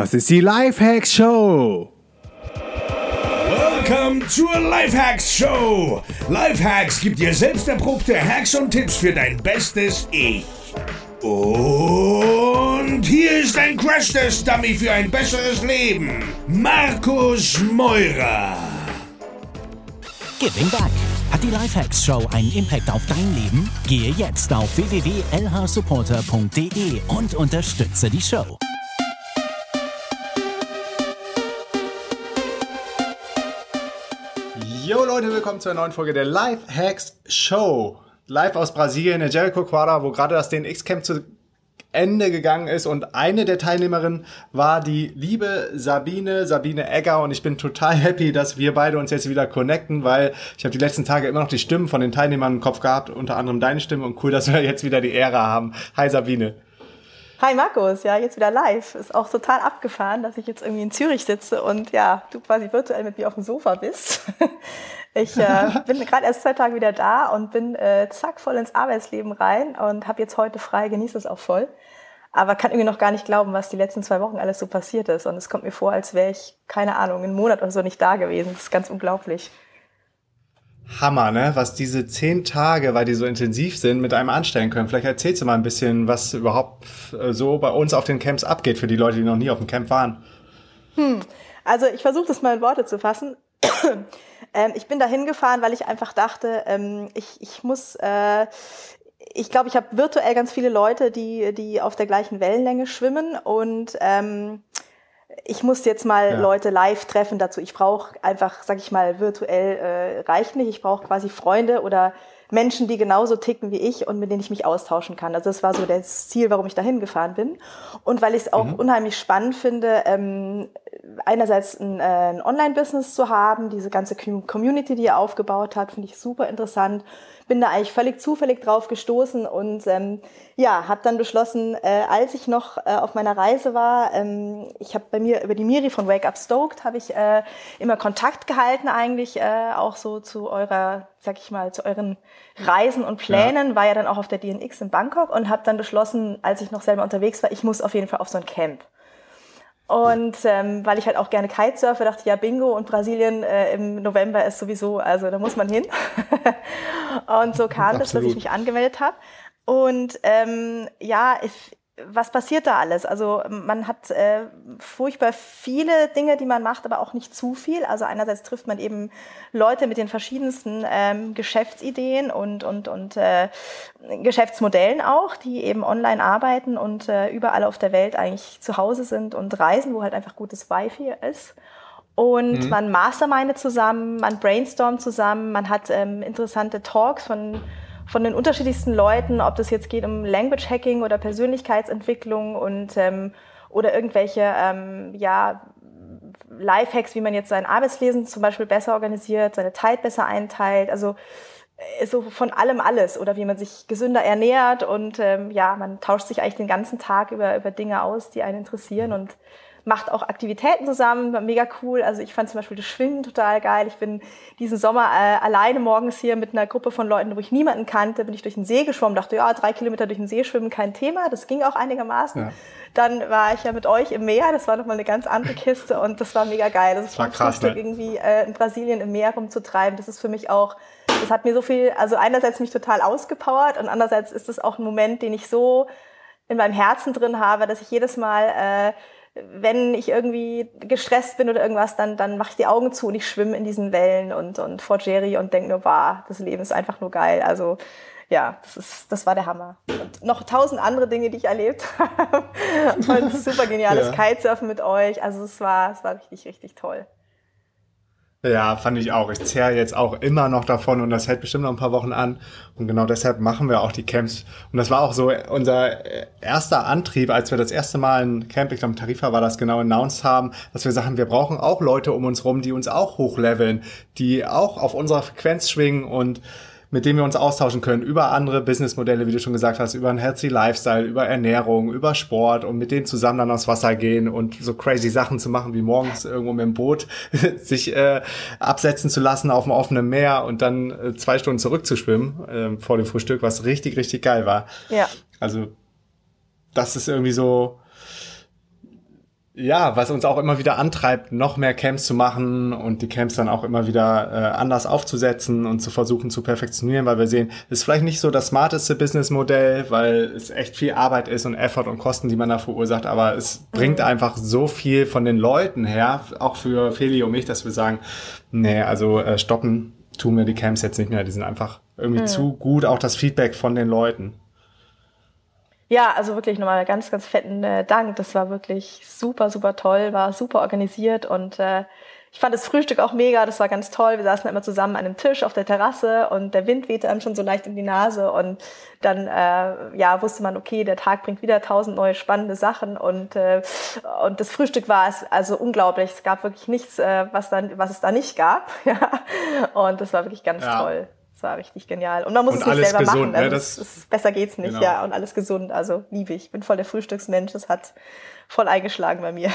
Das ist die Lifehacks Show. Welcome zur Lifehacks Show. Lifehacks gibt dir selbst erprobte Hacks und Tipps für dein bestes Ich. Und hier ist ein Crash-Test-Dummy für ein besseres Leben. Markus Meurer. Giving Back. Hat die Lifehacks Show einen Impact auf dein Leben? Gehe jetzt auf www.lhsupporter.de und unterstütze die Show. Leute, willkommen zu einer neuen Folge der Life Hacks Show. Live aus Brasilien, in Jericho Quadra, wo gerade das DNX-Camp zu Ende gegangen ist und eine der Teilnehmerinnen war die liebe Sabine, Sabine Egger und ich bin total happy, dass wir beide uns jetzt wieder connecten, weil ich habe die letzten Tage immer noch die Stimmen von den Teilnehmern im Kopf gehabt, unter anderem deine Stimme und cool, dass wir jetzt wieder die Ehre haben. Hi Sabine. Hi Markus, ja, jetzt wieder live. Ist auch total abgefahren, dass ich jetzt irgendwie in Zürich sitze und ja, du quasi virtuell mit mir auf dem Sofa bist. Ich äh, bin gerade erst zwei Tage wieder da und bin äh, zack voll ins Arbeitsleben rein und habe jetzt heute frei, genieße es auch voll. Aber kann irgendwie noch gar nicht glauben, was die letzten zwei Wochen alles so passiert ist. Und es kommt mir vor, als wäre ich, keine Ahnung, einen Monat oder so nicht da gewesen. Das ist ganz unglaublich. Hammer, ne? Was diese zehn Tage, weil die so intensiv sind, mit einem anstellen können. Vielleicht erzählst du mal ein bisschen, was überhaupt äh, so bei uns auf den Camps abgeht für die Leute, die noch nie auf dem Camp waren. Hm. Also ich versuche das mal in Worte zu fassen. Ähm, ich bin da hingefahren, weil ich einfach dachte, ähm, ich, ich muss, äh, ich glaube, ich habe virtuell ganz viele Leute, die, die auf der gleichen Wellenlänge schwimmen und ähm, ich muss jetzt mal ja. Leute live treffen dazu. Ich brauche einfach, sag ich mal, virtuell äh, reicht nicht. Ich brauche quasi Freunde oder Menschen, die genauso ticken wie ich und mit denen ich mich austauschen kann. Also das war so das Ziel, warum ich dahin gefahren bin. Und weil ich es auch mhm. unheimlich spannend finde, ähm, einerseits ein, äh, ein Online-Business zu haben, diese ganze Community, die ihr aufgebaut habt, finde ich super interessant bin da eigentlich völlig zufällig drauf gestoßen und ähm, ja, habe dann beschlossen, äh, als ich noch äh, auf meiner Reise war, ähm, ich habe bei mir über die Miri von Wake Up Stoked habe ich äh, immer Kontakt gehalten eigentlich äh, auch so zu eurer, sag ich mal, zu euren Reisen und Plänen, ja. war ja dann auch auf der DNX in Bangkok und habe dann beschlossen, als ich noch selber unterwegs war, ich muss auf jeden Fall auf so ein Camp. Und ähm, weil ich halt auch gerne Kitesurfe, dachte ich, ja, Bingo und Brasilien äh, im November ist sowieso, also da muss man hin. und so kam Absolut. das, dass ich mich angemeldet habe. Und ähm, ja, ich, was passiert da alles? Also man hat äh, furchtbar viele Dinge, die man macht, aber auch nicht zu viel. Also einerseits trifft man eben Leute mit den verschiedensten ähm, Geschäftsideen und, und, und äh, Geschäftsmodellen auch, die eben online arbeiten und äh, überall auf der Welt eigentlich zu Hause sind und reisen, wo halt einfach gutes Wi-Fi ist. Und mhm. man mastermindet zusammen, man brainstormt zusammen, man hat ähm, interessante Talks von von den unterschiedlichsten Leuten, ob das jetzt geht um Language Hacking oder Persönlichkeitsentwicklung und ähm, oder irgendwelche ähm, ja, Lifehacks, wie man jetzt sein Arbeitslesen zum Beispiel besser organisiert, seine Zeit besser einteilt. Also äh, so von allem alles oder wie man sich gesünder ernährt und ähm, ja, man tauscht sich eigentlich den ganzen Tag über, über Dinge aus, die einen interessieren und macht auch Aktivitäten zusammen, mega cool. Also ich fand zum Beispiel das Schwimmen total geil. Ich bin diesen Sommer äh, alleine morgens hier mit einer Gruppe von Leuten, wo ich niemanden kannte, bin ich durch den See geschwommen, dachte, ja, drei Kilometer durch den See schwimmen, kein Thema. Das ging auch einigermaßen. Ja. Dann war ich ja mit euch im Meer, das war nochmal eine ganz andere Kiste und das war mega geil. Das war krass, ne? irgendwie äh, in Brasilien im Meer rumzutreiben, das ist für mich auch, das hat mir so viel, also einerseits mich total ausgepowert und andererseits ist es auch ein Moment, den ich so in meinem Herzen drin habe, dass ich jedes Mal äh, wenn ich irgendwie gestresst bin oder irgendwas, dann, dann mache ich die Augen zu und ich schwimme in diesen Wellen und, und vor Jerry und denke nur, wow, das Leben ist einfach nur geil. Also ja, das, ist, das war der Hammer. Und noch tausend andere Dinge, die ich erlebt habe. und super geniales ja. Kitesurfen mit euch. Also es war, es war richtig, richtig toll. Ja, fand ich auch. Ich zehre jetzt auch immer noch davon und das hält bestimmt noch ein paar Wochen an. Und genau deshalb machen wir auch die Camps. Und das war auch so unser erster Antrieb, als wir das erste Mal ein Camp, ich glaube Tarifa war das genau, announced haben, dass wir sagen, wir brauchen auch Leute um uns rum, die uns auch hochleveln, die auch auf unserer Frequenz schwingen und mit dem wir uns austauschen können über andere Businessmodelle, wie du schon gesagt hast, über einen Healthy Lifestyle, über Ernährung, über Sport und mit denen zusammen dann aufs Wasser gehen und so crazy Sachen zu machen, wie morgens irgendwo mit dem Boot sich äh, absetzen zu lassen auf dem offenen Meer und dann äh, zwei Stunden zurückzuschwimmen äh, vor dem Frühstück, was richtig, richtig geil war. Ja. Also das ist irgendwie so ja, was uns auch immer wieder antreibt, noch mehr Camps zu machen und die Camps dann auch immer wieder äh, anders aufzusetzen und zu versuchen zu perfektionieren, weil wir sehen, es ist vielleicht nicht so das smarteste Businessmodell, weil es echt viel Arbeit ist und Effort und Kosten, die man da verursacht, aber es bringt mhm. einfach so viel von den Leuten her, auch für Feli und mich, dass wir sagen, nee, also äh, stoppen tun wir die Camps jetzt nicht mehr, die sind einfach irgendwie mhm. zu gut, auch das Feedback von den Leuten. Ja, also wirklich nochmal ganz, ganz fetten äh, Dank. Das war wirklich super, super toll, war super organisiert und äh, ich fand das Frühstück auch mega, das war ganz toll. Wir saßen immer zusammen an einem Tisch auf der Terrasse und der Wind wehte einem schon so leicht in die Nase und dann äh, ja wusste man, okay, der Tag bringt wieder tausend neue spannende Sachen und äh, und das Frühstück war es also unglaublich. Es gab wirklich nichts, äh, was dann was es da nicht gab. ja. Und das war wirklich ganz ja. toll. Das war richtig genial. Und man muss und es nicht selber gesund, machen. Also ne? das, das, besser geht's nicht, genau. ja. Und alles gesund. Also liebe ich. Ich bin voll der Frühstücksmensch. Das hat voll eingeschlagen bei mir.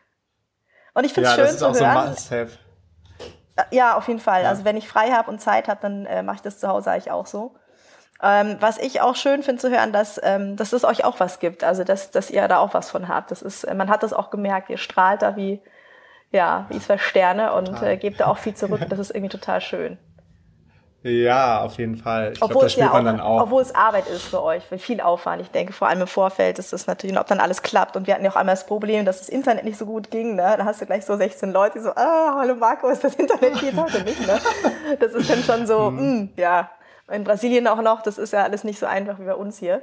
und ich finde es ja, schön zu hören. So äh, ja, auf jeden Fall. Ja. Also wenn ich frei habe und Zeit habe, dann äh, mache ich das zu Hause eigentlich auch so. Ähm, was ich auch schön finde zu hören, dass, ähm, dass es euch auch was gibt. Also dass, dass ihr da auch was von habt. Das ist, man hat das auch gemerkt, ihr strahlt da wie, ja, wie zwei Sterne und äh, gebt da auch viel zurück. Das ist irgendwie total schön. Ja, auf jeden Fall. Ich obwohl glaub, das spürt ja man auch, dann auch. Obwohl es Arbeit ist für euch, für viel Aufwand. Ich denke, vor allem im Vorfeld ist das natürlich, ob dann alles klappt. Und wir hatten ja auch einmal das Problem, dass das Internet nicht so gut ging. Ne? Da hast du gleich so 16 Leute, die so, ah, hallo Marco, ist das Internet geht heute nicht. Ne? Das ist dann schon so, mhm. mh, hm, ja. In Brasilien auch noch, das ist ja alles nicht so einfach wie bei uns hier.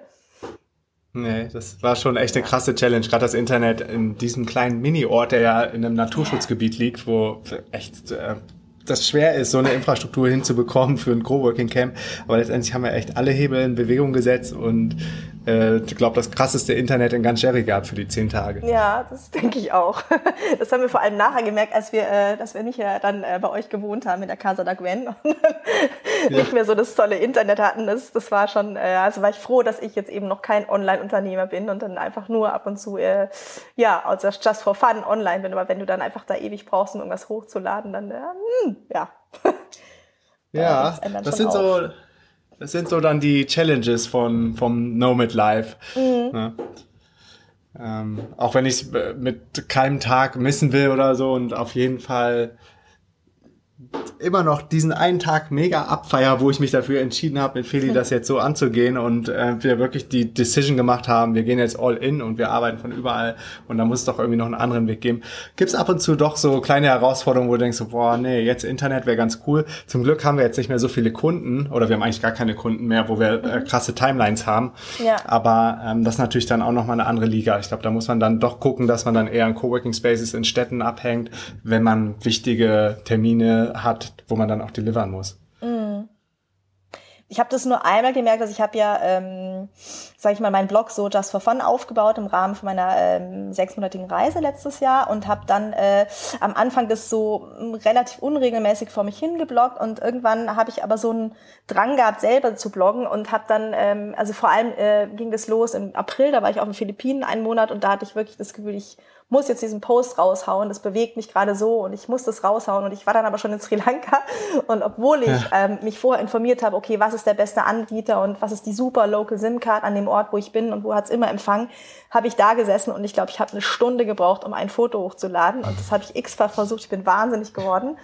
Nee, das war schon echt eine krasse Challenge. Gerade das Internet in diesem kleinen Mini-Ort, der ja in einem Naturschutzgebiet liegt, wo echt äh, das schwer ist, so eine Infrastruktur hinzubekommen für ein Coworking Camp. Aber letztendlich haben wir echt alle Hebel in Bewegung gesetzt und äh, ich glaube, das krasseste Internet in ganz Jerry gab für die zehn Tage. Ja, das denke ich auch. Das haben wir vor allem nachher gemerkt, als wir, äh, dass wir nicht äh, dann äh, bei euch gewohnt haben in der Casa da Gwen und ja. nicht mehr so das tolle Internet hatten. Das, das war schon, äh, also war ich froh, dass ich jetzt eben noch kein Online-Unternehmer bin und dann einfach nur ab und zu, äh, ja, also just for fun online bin. Aber wenn du dann einfach da ewig brauchst, um irgendwas hochzuladen, dann, äh, hm, ja. ja, das sind auf. so das sind so dann die Challenges von, vom Nomad Life. Mhm. Ja. Ähm, auch wenn ich es mit keinem Tag missen will oder so und auf jeden Fall immer noch diesen einen Tag mega abfeier, wo ich mich dafür entschieden habe, mit Feli das jetzt so anzugehen und äh, wir wirklich die Decision gemacht haben, wir gehen jetzt all in und wir arbeiten von überall und da muss es doch irgendwie noch einen anderen Weg geben. Gibt es ab und zu doch so kleine Herausforderungen, wo du denkst, so, boah, nee, jetzt Internet wäre ganz cool. Zum Glück haben wir jetzt nicht mehr so viele Kunden oder wir haben eigentlich gar keine Kunden mehr, wo wir äh, krasse Timelines haben. Ja. Aber ähm, das ist natürlich dann auch nochmal eine andere Liga. Ich glaube, da muss man dann doch gucken, dass man dann eher in Coworking Spaces in Städten abhängt, wenn man wichtige Termine hat, wo man dann auch delivern muss. Ich habe das nur einmal gemerkt, dass ich habe ja, ähm, sage ich mal, meinen Blog so Just for Fun aufgebaut im Rahmen von meiner ähm, sechsmonatigen Reise letztes Jahr und habe dann äh, am Anfang das so mm, relativ unregelmäßig vor mich hingebloggt und irgendwann habe ich aber so einen Drang gehabt, selber zu bloggen und habe dann, ähm, also vor allem äh, ging das los im April, da war ich auf den Philippinen einen Monat und da hatte ich wirklich das Gefühl, ich muss jetzt diesen Post raushauen, das bewegt mich gerade so und ich muss das raushauen. Und ich war dann aber schon in Sri Lanka. Und obwohl ich ja. ähm, mich vorher informiert habe, okay, was ist der beste Anbieter und was ist die super Local SIM-Card an dem Ort, wo ich bin und wo hat's immer Empfang, habe ich da gesessen und ich glaube, ich habe eine Stunde gebraucht, um ein Foto hochzuladen. Und das habe ich x-fach versucht, ich bin wahnsinnig geworden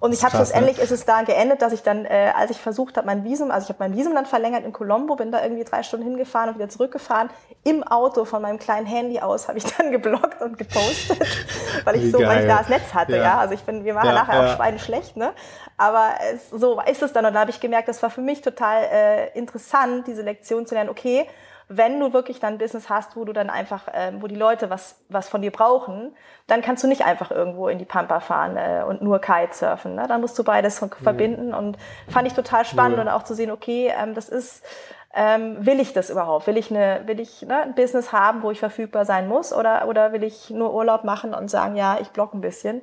und ich habe schlussendlich ne? ist es da geendet, dass ich dann, äh, als ich versucht habe, mein Visum, also ich habe mein Visum dann verlängert in Colombo, bin da irgendwie drei Stunden hingefahren und wieder zurückgefahren. Im Auto von meinem kleinen Handy aus habe ich dann geblockt und gepostet, weil ich Wie so, geil. weil ich da das Netz hatte, ja. ja. Also ich bin, wir waren ja, nachher ja. auch schweineschlecht, ne? Aber es, so ist es dann und da habe ich gemerkt, das war für mich total äh, interessant, diese Lektion zu lernen. Okay, wenn du wirklich dann ein Business hast, wo du dann einfach, ähm, wo die Leute was, was von dir brauchen, dann kannst du nicht einfach irgendwo in die Pampa fahren äh, und nur Kitesurfen. Ne? Dann musst du beides verbinden und fand ich total spannend ja. und auch zu sehen, okay, ähm, das ist, ähm, will ich das überhaupt? Will ich, eine, will ich ne, ein Business haben, wo ich verfügbar sein muss oder, oder will ich nur Urlaub machen und sagen, ja, ich block ein bisschen?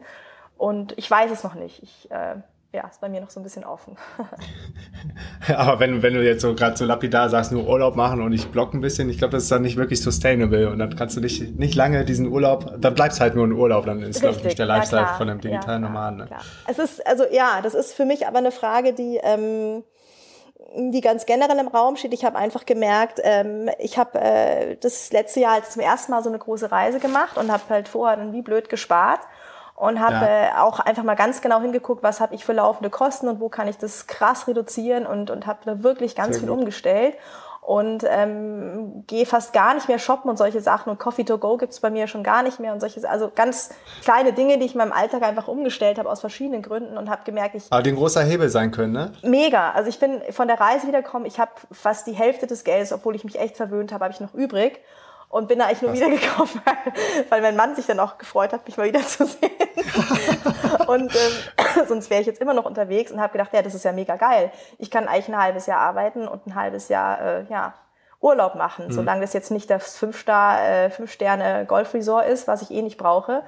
Und ich weiß es noch nicht. Ich, äh, ja, ist bei mir noch so ein bisschen offen. Aber wenn, wenn du jetzt so gerade so lapidar sagst, nur Urlaub machen und ich block ein bisschen, ich glaube, das ist dann nicht wirklich sustainable und dann kannst du nicht, nicht lange diesen Urlaub, dann bleibst halt nur ein Urlaub, dann ist, glaube ich, nicht der Lifestyle von einem digitalen ja, Nomaden. Ne? Es ist, also ja, das ist für mich aber eine Frage, die, ähm, die ganz generell im Raum steht. Ich habe einfach gemerkt, ähm, ich habe äh, das letzte Jahr halt zum ersten Mal so eine große Reise gemacht und habe halt vorher dann wie blöd gespart und habe ja. äh, auch einfach mal ganz genau hingeguckt, was habe ich für laufende Kosten und wo kann ich das krass reduzieren und, und habe da wirklich ganz Sehr viel gut. umgestellt und ähm, gehe fast gar nicht mehr shoppen und solche Sachen und Coffee to go gibt's bei mir schon gar nicht mehr und solche also ganz kleine Dinge, die ich in meinem Alltag einfach umgestellt habe aus verschiedenen Gründen und habe gemerkt, ich aber die ein großer Hebel sein können, ne? Mega, also ich bin von der Reise wiedergekommen, ich habe fast die Hälfte des Geldes, obwohl ich mich echt verwöhnt habe, habe ich noch übrig und bin da eigentlich nur Was? wiedergekommen, weil mein Mann sich dann auch gefreut hat, mich mal wiederzusehen. und ähm, sonst wäre ich jetzt immer noch unterwegs und habe gedacht, ja, das ist ja mega geil. Ich kann eigentlich ein halbes Jahr arbeiten und ein halbes Jahr äh, ja, Urlaub machen, mhm. solange das jetzt nicht das Fünf-Star, äh, ist, was ich eh nicht brauche.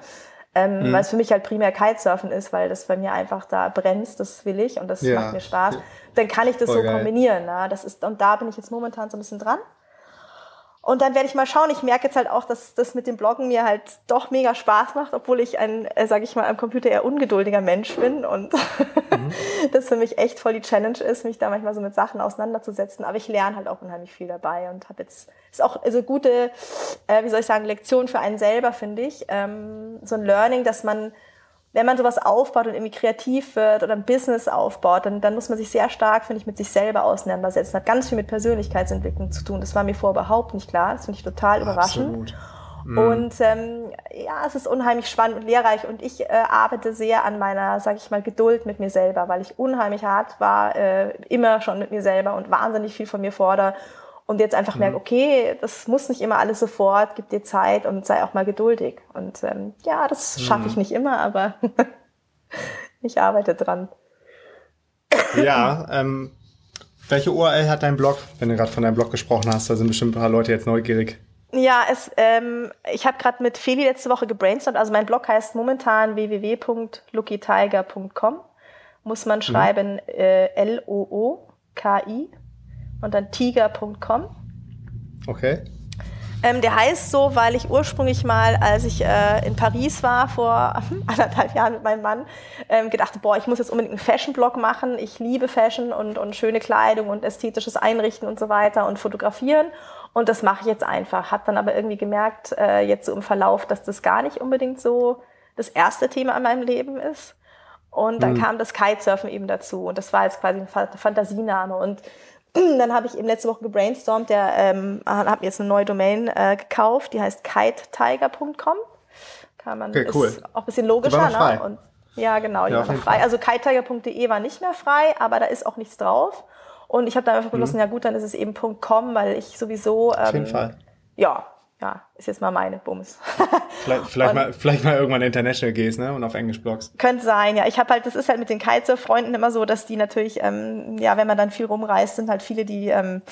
Ähm, mhm. Weil es für mich halt primär Kitesurfen ist, weil das bei mir einfach da brennt, das will ich und das ja. macht mir Spaß. Dann kann ich das Voll so geil. kombinieren. Na? Das ist, und da bin ich jetzt momentan so ein bisschen dran. Und dann werde ich mal schauen. Ich merke jetzt halt auch, dass das mit dem Bloggen mir halt doch mega Spaß macht, obwohl ich ein, äh, sage ich mal, am Computer eher ungeduldiger Mensch bin und mhm. das für mich echt voll die Challenge ist, mich da manchmal so mit Sachen auseinanderzusetzen. Aber ich lerne halt auch unheimlich viel dabei und habe jetzt ist auch also gute, äh, wie soll ich sagen, Lektion für einen selber finde ich. Ähm, so ein Learning, dass man wenn man sowas aufbaut und irgendwie kreativ wird oder ein Business aufbaut, dann, dann muss man sich sehr stark, finde ich, mit sich selber auseinandersetzen. Hat ganz viel mit Persönlichkeitsentwicklung zu tun. Das war mir vorher überhaupt nicht klar. Das finde ich total überraschend. Mhm. Und ähm, ja, es ist unheimlich spannend und lehrreich und ich äh, arbeite sehr an meiner, sage ich mal, Geduld mit mir selber, weil ich unheimlich hart war, äh, immer schon mit mir selber und wahnsinnig viel von mir fordere und jetzt einfach mhm. merke, okay, das muss nicht immer alles sofort, gib dir Zeit und sei auch mal geduldig. Und ähm, ja, das schaffe ich mhm. nicht immer, aber ich arbeite dran. Ja, ähm, welche URL hat dein Blog? Wenn du gerade von deinem Blog gesprochen hast, da sind bestimmt ein paar Leute jetzt neugierig. Ja, es, ähm, ich habe gerade mit Feli letzte Woche gebrainstormt. Also mein Blog heißt momentan www.lookytiger.com. Muss man mhm. schreiben mhm. äh, L-O-O-K-I und dann tiger.com. Okay. Ähm, der heißt so, weil ich ursprünglich mal, als ich äh, in Paris war, vor anderthalb Jahren mit meinem Mann, ähm, gedacht, boah, ich muss jetzt unbedingt einen Fashion-Blog machen. Ich liebe Fashion und, und schöne Kleidung und ästhetisches Einrichten und so weiter und fotografieren. Und das mache ich jetzt einfach. Hab dann aber irgendwie gemerkt, äh, jetzt so im Verlauf, dass das gar nicht unbedingt so das erste Thema in meinem Leben ist. Und dann mhm. kam das Kitesurfen eben dazu. Und das war jetzt quasi ein Fantasiename. Und dann habe ich eben letzte Woche gebrainstormt, der ähm, habe jetzt eine neue Domain äh, gekauft, die heißt kitetiger.com. Kann man okay, cool. ist auch ein bisschen logischer, ne? Und, ja, genau, die ja, war noch frei. Also kitetiger.de war nicht mehr frei, aber da ist auch nichts drauf. Und ich habe dann einfach beschlossen, mhm. ja gut, dann ist es eben .com, weil ich sowieso ähm, Auf jeden ähm, Fall. ja, ja, ist jetzt mal meine Bums. vielleicht, vielleicht, mal, vielleicht mal irgendwann international gehst, ne? Und auf Englisch blogs. Könnte sein, ja. Ich habe halt, das ist halt mit den Kitesurf-Freunden immer so, dass die natürlich, ähm, ja, wenn man dann viel rumreist, sind halt viele, die ähm,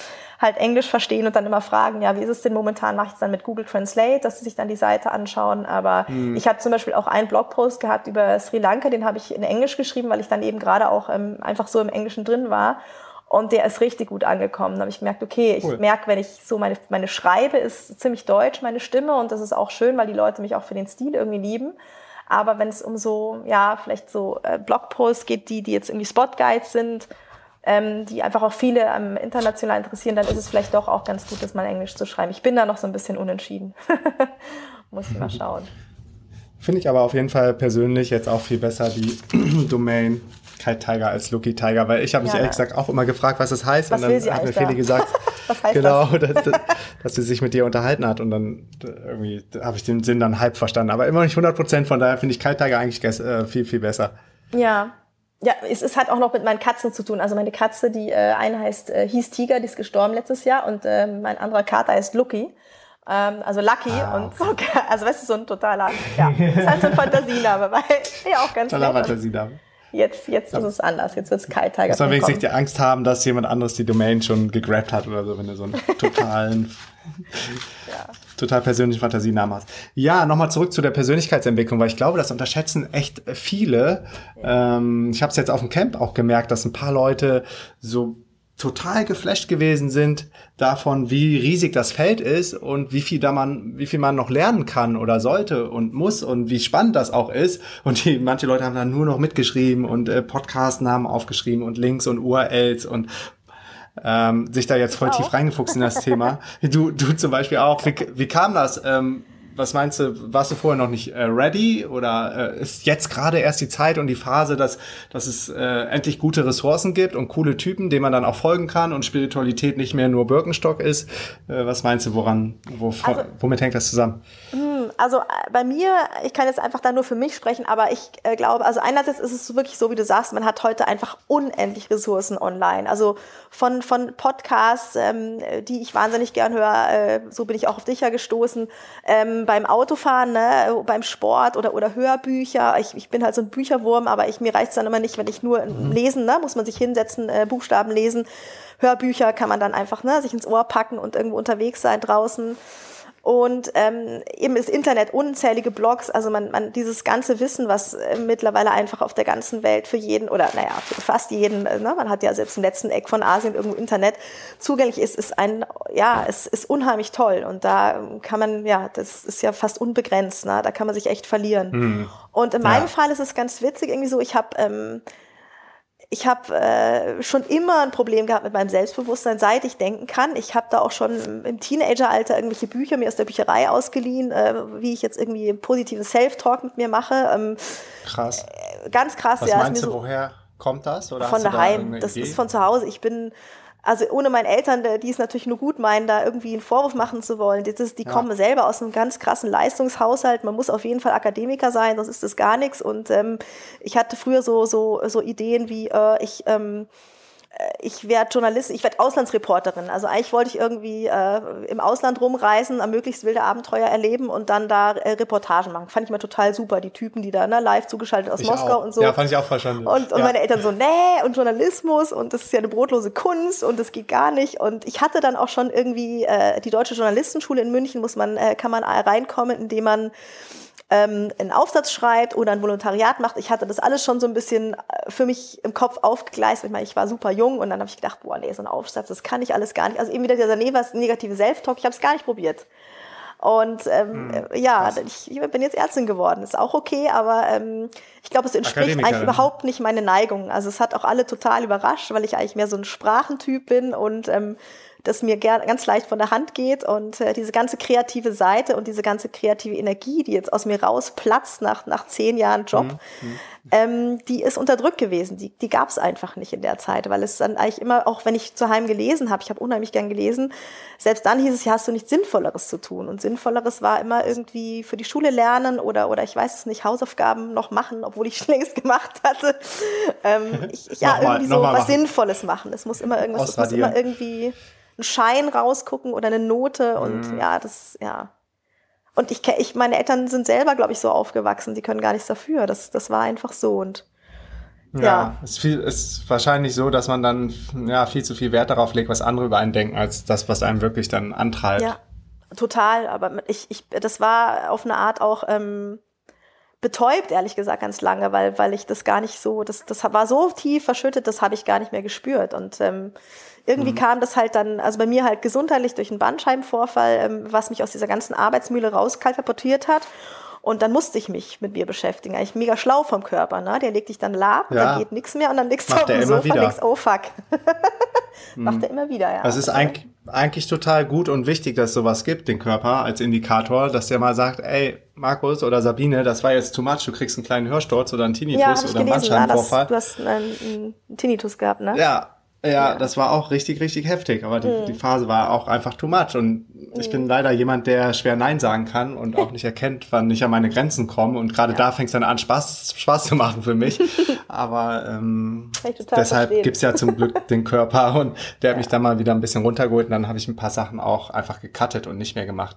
halt Englisch verstehen und dann immer fragen, ja, wie ist es denn momentan? Mache ich es dann mit Google Translate, dass sie sich dann die Seite anschauen. Aber hm. ich habe zum Beispiel auch einen Blogpost gehabt über Sri Lanka, den habe ich in Englisch geschrieben, weil ich dann eben gerade auch ähm, einfach so im Englischen drin war. Und der ist richtig gut angekommen. Da habe ich gemerkt, okay, ich cool. merke, wenn ich so meine, meine Schreibe ist ziemlich deutsch, meine Stimme. Und das ist auch schön, weil die Leute mich auch für den Stil irgendwie lieben. Aber wenn es um so, ja, vielleicht so äh, Blogposts geht, die, die jetzt irgendwie Spotguides sind, ähm, die einfach auch viele ähm, international interessieren, dann ist es vielleicht doch auch ganz gut, das mal Englisch zu schreiben. Ich bin da noch so ein bisschen unentschieden. Muss ich mal schauen. Finde ich aber auf jeden Fall persönlich jetzt auch viel besser, die Domain Kite Tiger als Lucky Tiger, weil ich habe mich ja, ehrlich gesagt auch immer gefragt, was das heißt. Was und dann hat mir Feli gesagt, genau, das? dass, dass, sie sich mit dir unterhalten hat und dann irgendwie habe ich den Sinn dann halb verstanden. Aber immer nicht 100 Prozent, von daher finde ich Kite Tiger eigentlich äh, viel, viel besser. Ja. Ja, es, es hat auch noch mit meinen Katzen zu tun. Also meine Katze, die äh, eine heißt, äh, hieß Tiger, die ist gestorben letztes Jahr und äh, mein anderer Kater heißt Lucky. Ähm, also Lucky ah, und so, also weißt du, so ein totaler, ja, ist halt so ein Fantasiename, weil ja auch ganz Toller Fantasiename. Jetzt, jetzt ist es anders. Jetzt wird es Kite Tiger. Man wenigstens die Angst haben, dass jemand anderes die Domain schon gegrabt hat oder so, wenn du so einen totalen, ja. total persönlichen Fantasienamen hast. Ja, nochmal zurück zu der Persönlichkeitsentwicklung, weil ich glaube, das unterschätzen echt viele. Ähm, ich habe es jetzt auf dem Camp auch gemerkt, dass ein paar Leute so total geflasht gewesen sind davon, wie riesig das Feld ist und wie viel da man, wie viel man noch lernen kann oder sollte und muss und wie spannend das auch ist. Und die, manche Leute haben dann nur noch mitgeschrieben und äh, Podcast-Namen aufgeschrieben und Links und URLs und ähm, sich da jetzt voll tief reingefuchst in das Thema. Du, du zum Beispiel auch. Wie, wie kam das? Ähm, was meinst du, warst du vorher noch nicht äh, ready oder äh, ist jetzt gerade erst die Zeit und die Phase, dass, dass es äh, endlich gute Ressourcen gibt und coole Typen, denen man dann auch folgen kann und Spiritualität nicht mehr nur Birkenstock ist? Äh, was meinst du, woran, wo, also, womit hängt das zusammen? Hm, also äh, bei mir, ich kann jetzt einfach da nur für mich sprechen, aber ich äh, glaube, also einerseits ist es wirklich so, wie du sagst, man hat heute einfach unendlich Ressourcen online. Also von, von Podcasts, ähm, die ich wahnsinnig gern höre, äh, so bin ich auch auf dich ja gestoßen, ähm, beim Autofahren, ne, beim Sport oder, oder Hörbücher. Ich, ich bin halt so ein Bücherwurm, aber ich, mir reicht es dann immer nicht, wenn ich nur mhm. lesen, ne, muss man sich hinsetzen, äh, Buchstaben lesen. Hörbücher kann man dann einfach ne, sich ins Ohr packen und irgendwo unterwegs sein draußen und ähm, eben das Internet, unzählige Blogs, also man, man dieses ganze Wissen, was äh, mittlerweile einfach auf der ganzen Welt für jeden oder naja, für fast jeden, äh, ne, man hat ja selbst im letzten Eck von Asien irgendwo Internet zugänglich ist, ist ein, ja, es ist unheimlich toll und da kann man, ja, das ist ja fast unbegrenzt, ne? da kann man sich echt verlieren. Mhm. Und in meinem ja. Fall ist es ganz witzig irgendwie so, ich habe ähm, ich habe äh, schon immer ein Problem gehabt mit meinem Selbstbewusstsein, seit ich denken kann. Ich habe da auch schon im Teenageralter irgendwelche Bücher mir aus der Bücherei ausgeliehen, äh, wie ich jetzt irgendwie positiven Self-Talk mit mir mache. Ähm, krass. Äh, ganz krass, Was ja. Meinst du, so woher kommt das? Oder von daheim. Da das Idee? ist von zu Hause. Ich bin also ohne meine Eltern, die es natürlich nur gut meinen, da irgendwie einen Vorwurf machen zu wollen. Die, die ja. kommen selber aus einem ganz krassen Leistungshaushalt. Man muss auf jeden Fall Akademiker sein, sonst ist das gar nichts. Und ähm, ich hatte früher so, so, so Ideen wie, äh, ich ähm, äh, ich werde Journalistin, ich werde Auslandsreporterin. Also eigentlich wollte ich irgendwie äh, im Ausland rumreisen, am möglichst wilde Abenteuer erleben und dann da äh, Reportagen machen. Fand ich mal total super, die Typen, die da ne, live zugeschaltet aus ich Moskau auch. und so. Ja, fand ich auch verstanden. Und, und ja. meine Eltern so, nee, und Journalismus und das ist ja eine brotlose Kunst und das geht gar nicht. Und ich hatte dann auch schon irgendwie äh, die Deutsche Journalistenschule in München, muss man, äh, kann man reinkommen, indem man ähm, einen Aufsatz schreibt oder ein Volontariat macht. Ich hatte das alles schon so ein bisschen äh, für mich im Kopf aufgegleist. Ich meine, ich war super jung und dann habe ich gedacht, boah, nee, so ein Aufsatz, das kann ich alles gar nicht. Also eben wieder dieser negative Self-Talk, ich habe es gar nicht probiert. Und ähm, hm, ja, ich, ich, bin jetzt Ärztin geworden. Ist auch okay, aber ähm, ich glaube, es entspricht eigentlich überhaupt nicht meine Neigung. Also es hat auch alle total überrascht, weil ich eigentlich mehr so ein Sprachentyp bin und ähm, das mir ganz leicht von der Hand geht und äh, diese ganze kreative Seite und diese ganze kreative Energie, die jetzt aus mir rausplatzt nach, nach zehn Jahren Job, mhm. mhm. ähm, die ist unterdrückt gewesen. Die, die gab es einfach nicht in der Zeit, weil es dann eigentlich immer, auch wenn ich zu Heim gelesen habe, ich habe unheimlich gern gelesen, selbst dann hieß es, ja, hast du nichts Sinnvolleres zu tun. Und Sinnvolleres war immer irgendwie für die Schule lernen oder, oder ich weiß es nicht, Hausaufgaben noch machen, obwohl ich schon längst gemacht hatte. Ähm, ich, ja, irgendwie so was machen. Sinnvolles machen. Es muss immer irgendwas, es muss immer irgendwie einen Schein rausgucken oder eine Note und mhm. ja, das, ja. Und ich, ich, meine Eltern sind selber, glaube ich, so aufgewachsen, die können gar nichts dafür. Das, das war einfach so und ja, ja. Es ist, ist wahrscheinlich so, dass man dann ja viel zu viel Wert darauf legt, was andere über einen denken, als das, was einem wirklich dann antreibt. Ja, total. Aber ich, ich, das war auf eine Art auch ähm, betäubt, ehrlich gesagt, ganz lange, weil, weil ich das gar nicht so, das, das war so tief verschüttet, das habe ich gar nicht mehr gespürt. Und ähm, irgendwie mhm. kam das halt dann, also bei mir halt gesundheitlich durch einen Bandscheibenvorfall, ähm, was mich aus dieser ganzen Arbeitsmühle rauskalportiert hat. Und dann musste ich mich mit mir beschäftigen. Eigentlich mega schlau vom Körper, ne? Der legt dich dann lab, ja. dann geht nichts mehr und dann legst du auf dem Sofa und denkst, oh fuck. Macht er immer wieder, ja. Das ist eigentlich, eigentlich total gut und wichtig, dass es sowas gibt, den Körper als Indikator, dass der mal sagt, ey, Markus oder Sabine, das war jetzt too much, du kriegst einen kleinen Hörsturz oder einen Tinnitus ja, oder einen Bandscheibenvorfall. Ja, du hast einen, einen Tinnitus gehabt, ne? Ja, ja, ja, das war auch richtig, richtig heftig. Aber die, mhm. die Phase war auch einfach too much. Und ich mhm. bin leider jemand, der schwer Nein sagen kann und auch nicht erkennt, wann ich an meine Grenzen komme. Und gerade ja. da fängt es dann an, Spaß, Spaß zu machen für mich. Aber ähm, deshalb verstehen. gibt's ja zum Glück den Körper und der hat ja. mich dann mal wieder ein bisschen runtergeholt. Und dann habe ich ein paar Sachen auch einfach gecuttet und nicht mehr gemacht.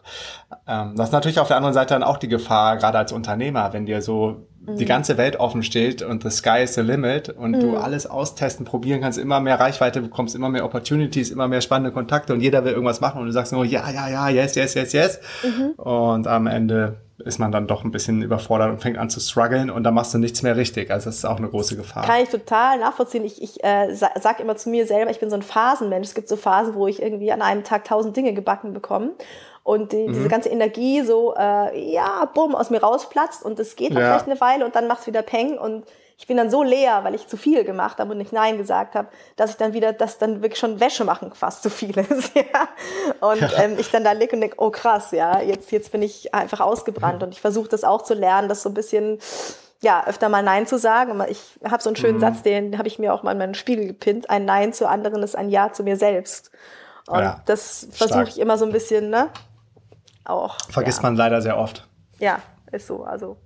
Ähm, das ist natürlich auf der anderen Seite dann auch die Gefahr, gerade als Unternehmer, wenn dir so die mhm. ganze Welt offen steht und the sky is the limit und mhm. du alles austesten, probieren kannst, immer mehr Reichweite bekommst, immer mehr Opportunities, immer mehr spannende Kontakte und jeder will irgendwas machen und du sagst nur ja, ja, ja, yes, yes, yes, yes. Mhm. Und am Ende ist man dann doch ein bisschen überfordert und fängt an zu strugglen und dann machst du nichts mehr richtig. Also das ist auch eine große Gefahr. Kann ich total nachvollziehen. Ich, ich äh, sag immer zu mir selber, ich bin so ein Phasenmensch. Es gibt so Phasen, wo ich irgendwie an einem Tag tausend Dinge gebacken bekomme. Und die, mhm. diese ganze Energie so, äh, ja, bumm, aus mir rausplatzt und es geht dann ja. vielleicht eine Weile und dann macht's wieder Peng und ich bin dann so leer, weil ich zu viel gemacht habe und nicht Nein gesagt habe, dass ich dann wieder, dass dann wirklich schon Wäsche machen fast zu viel ist. ja. Und ja. Ähm, ich dann da liege und denke, oh krass, ja, jetzt, jetzt bin ich einfach ausgebrannt. Und ich versuche das auch zu lernen, das so ein bisschen ja, öfter mal Nein zu sagen. Ich habe so einen schönen mhm. Satz, den habe ich mir auch mal in meinen Spiegel gepinnt. Ein Nein zu anderen ist ein Ja zu mir selbst. Und ja, das versuche ich immer so ein bisschen, ne? Auch. Vergisst ja. man leider sehr oft. Ja, ist so. Also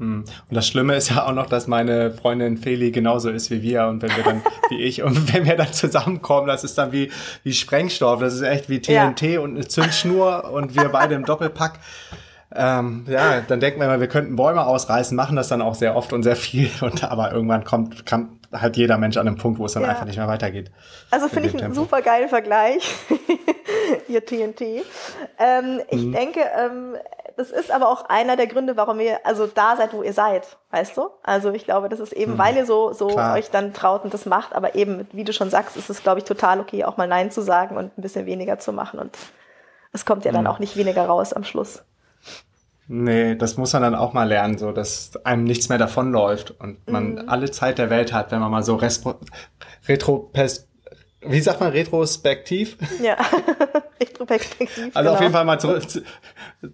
hm. Und das Schlimme ist ja auch noch, dass meine Freundin Feli genauso ist wie wir und wenn wir dann, wie ich, und wenn wir dann zusammenkommen, das ist dann wie, wie Sprengstoff, das ist echt wie TNT ja. und eine Zündschnur und wir beide im Doppelpack. Ähm, ja, dann denken wir immer, wir könnten Bäume ausreißen, machen das dann auch sehr oft und sehr viel und aber irgendwann kommt, kommt halt jeder Mensch an den Punkt, wo es dann ja. einfach nicht mehr weitergeht. Also finde ich einen super geilen Vergleich, ihr TNT. Ähm, ich mhm. denke, ähm, das ist aber auch einer der Gründe, warum ihr also da seid, wo ihr seid, weißt du? Also ich glaube, das ist eben, hm. weil ihr so, so euch dann traut und das macht, aber eben, wie du schon sagst, ist es, glaube ich, total okay, auch mal Nein zu sagen und ein bisschen weniger zu machen und es kommt ja dann hm. auch nicht weniger raus am Schluss. Nee, das muss man dann auch mal lernen, so dass einem nichts mehr davonläuft und man mhm. alle Zeit der Welt hat, wenn man mal so retro wie sagt man, retrospektiv? Ja, retrospektiv. Also genau. auf jeden Fall mal zurück,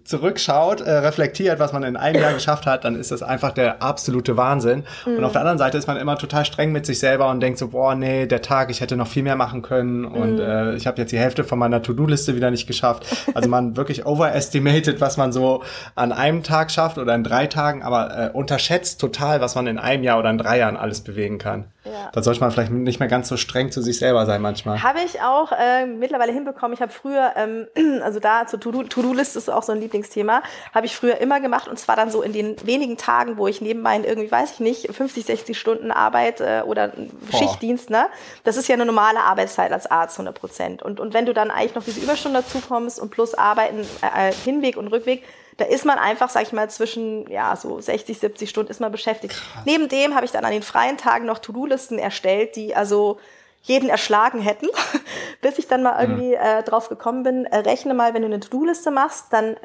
zurückschaut, äh, reflektiert, was man in einem Jahr geschafft hat, dann ist das einfach der absolute Wahnsinn. Mhm. Und auf der anderen Seite ist man immer total streng mit sich selber und denkt so, boah, nee, der Tag, ich hätte noch viel mehr machen können und mhm. äh, ich habe jetzt die Hälfte von meiner To-Do-Liste wieder nicht geschafft. Also man wirklich overestimated, was man so an einem Tag schafft oder in drei Tagen, aber äh, unterschätzt total, was man in einem Jahr oder in drei Jahren alles bewegen kann. Ja. Da sollte man vielleicht nicht mehr ganz so streng zu sich selber sein manchmal. Habe ich auch äh, mittlerweile hinbekommen. Ich habe früher, ähm, also da zur To-Do-List ist auch so ein Lieblingsthema, habe ich früher immer gemacht und zwar dann so in den wenigen Tagen, wo ich nebenbei irgendwie, weiß ich nicht, 50, 60 Stunden Arbeit äh, oder Boah. Schichtdienst, ne? Das ist ja eine normale Arbeitszeit als Arzt, 100 Prozent. Und, und wenn du dann eigentlich noch diese Überstunden dazu kommst und plus Arbeiten, äh, äh Hinweg und Rückweg, da ist man einfach, sag ich mal, zwischen ja so 60, 70 Stunden ist man beschäftigt. Krass. Neben dem habe ich dann an den freien Tagen noch To-Do-Listen erstellt, die also jeden erschlagen hätten, bis ich dann mal irgendwie äh, drauf gekommen bin, äh, rechne mal, wenn du eine To-Do-Liste machst, dann äh,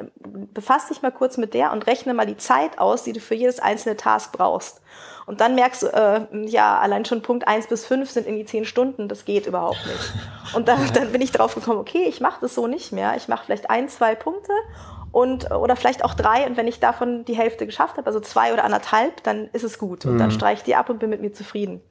befass dich mal kurz mit der und rechne mal die Zeit aus, die du für jedes einzelne Task brauchst. Und dann merkst du, äh, ja, allein schon Punkt eins bis fünf sind irgendwie zehn Stunden, das geht überhaupt nicht. Und dann, dann bin ich drauf gekommen, okay, ich mache das so nicht mehr. Ich mache vielleicht ein, zwei Punkte und oder vielleicht auch drei und wenn ich davon die Hälfte geschafft habe, also zwei oder anderthalb, dann ist es gut und mhm. dann streiche ich die ab und bin mit mir zufrieden.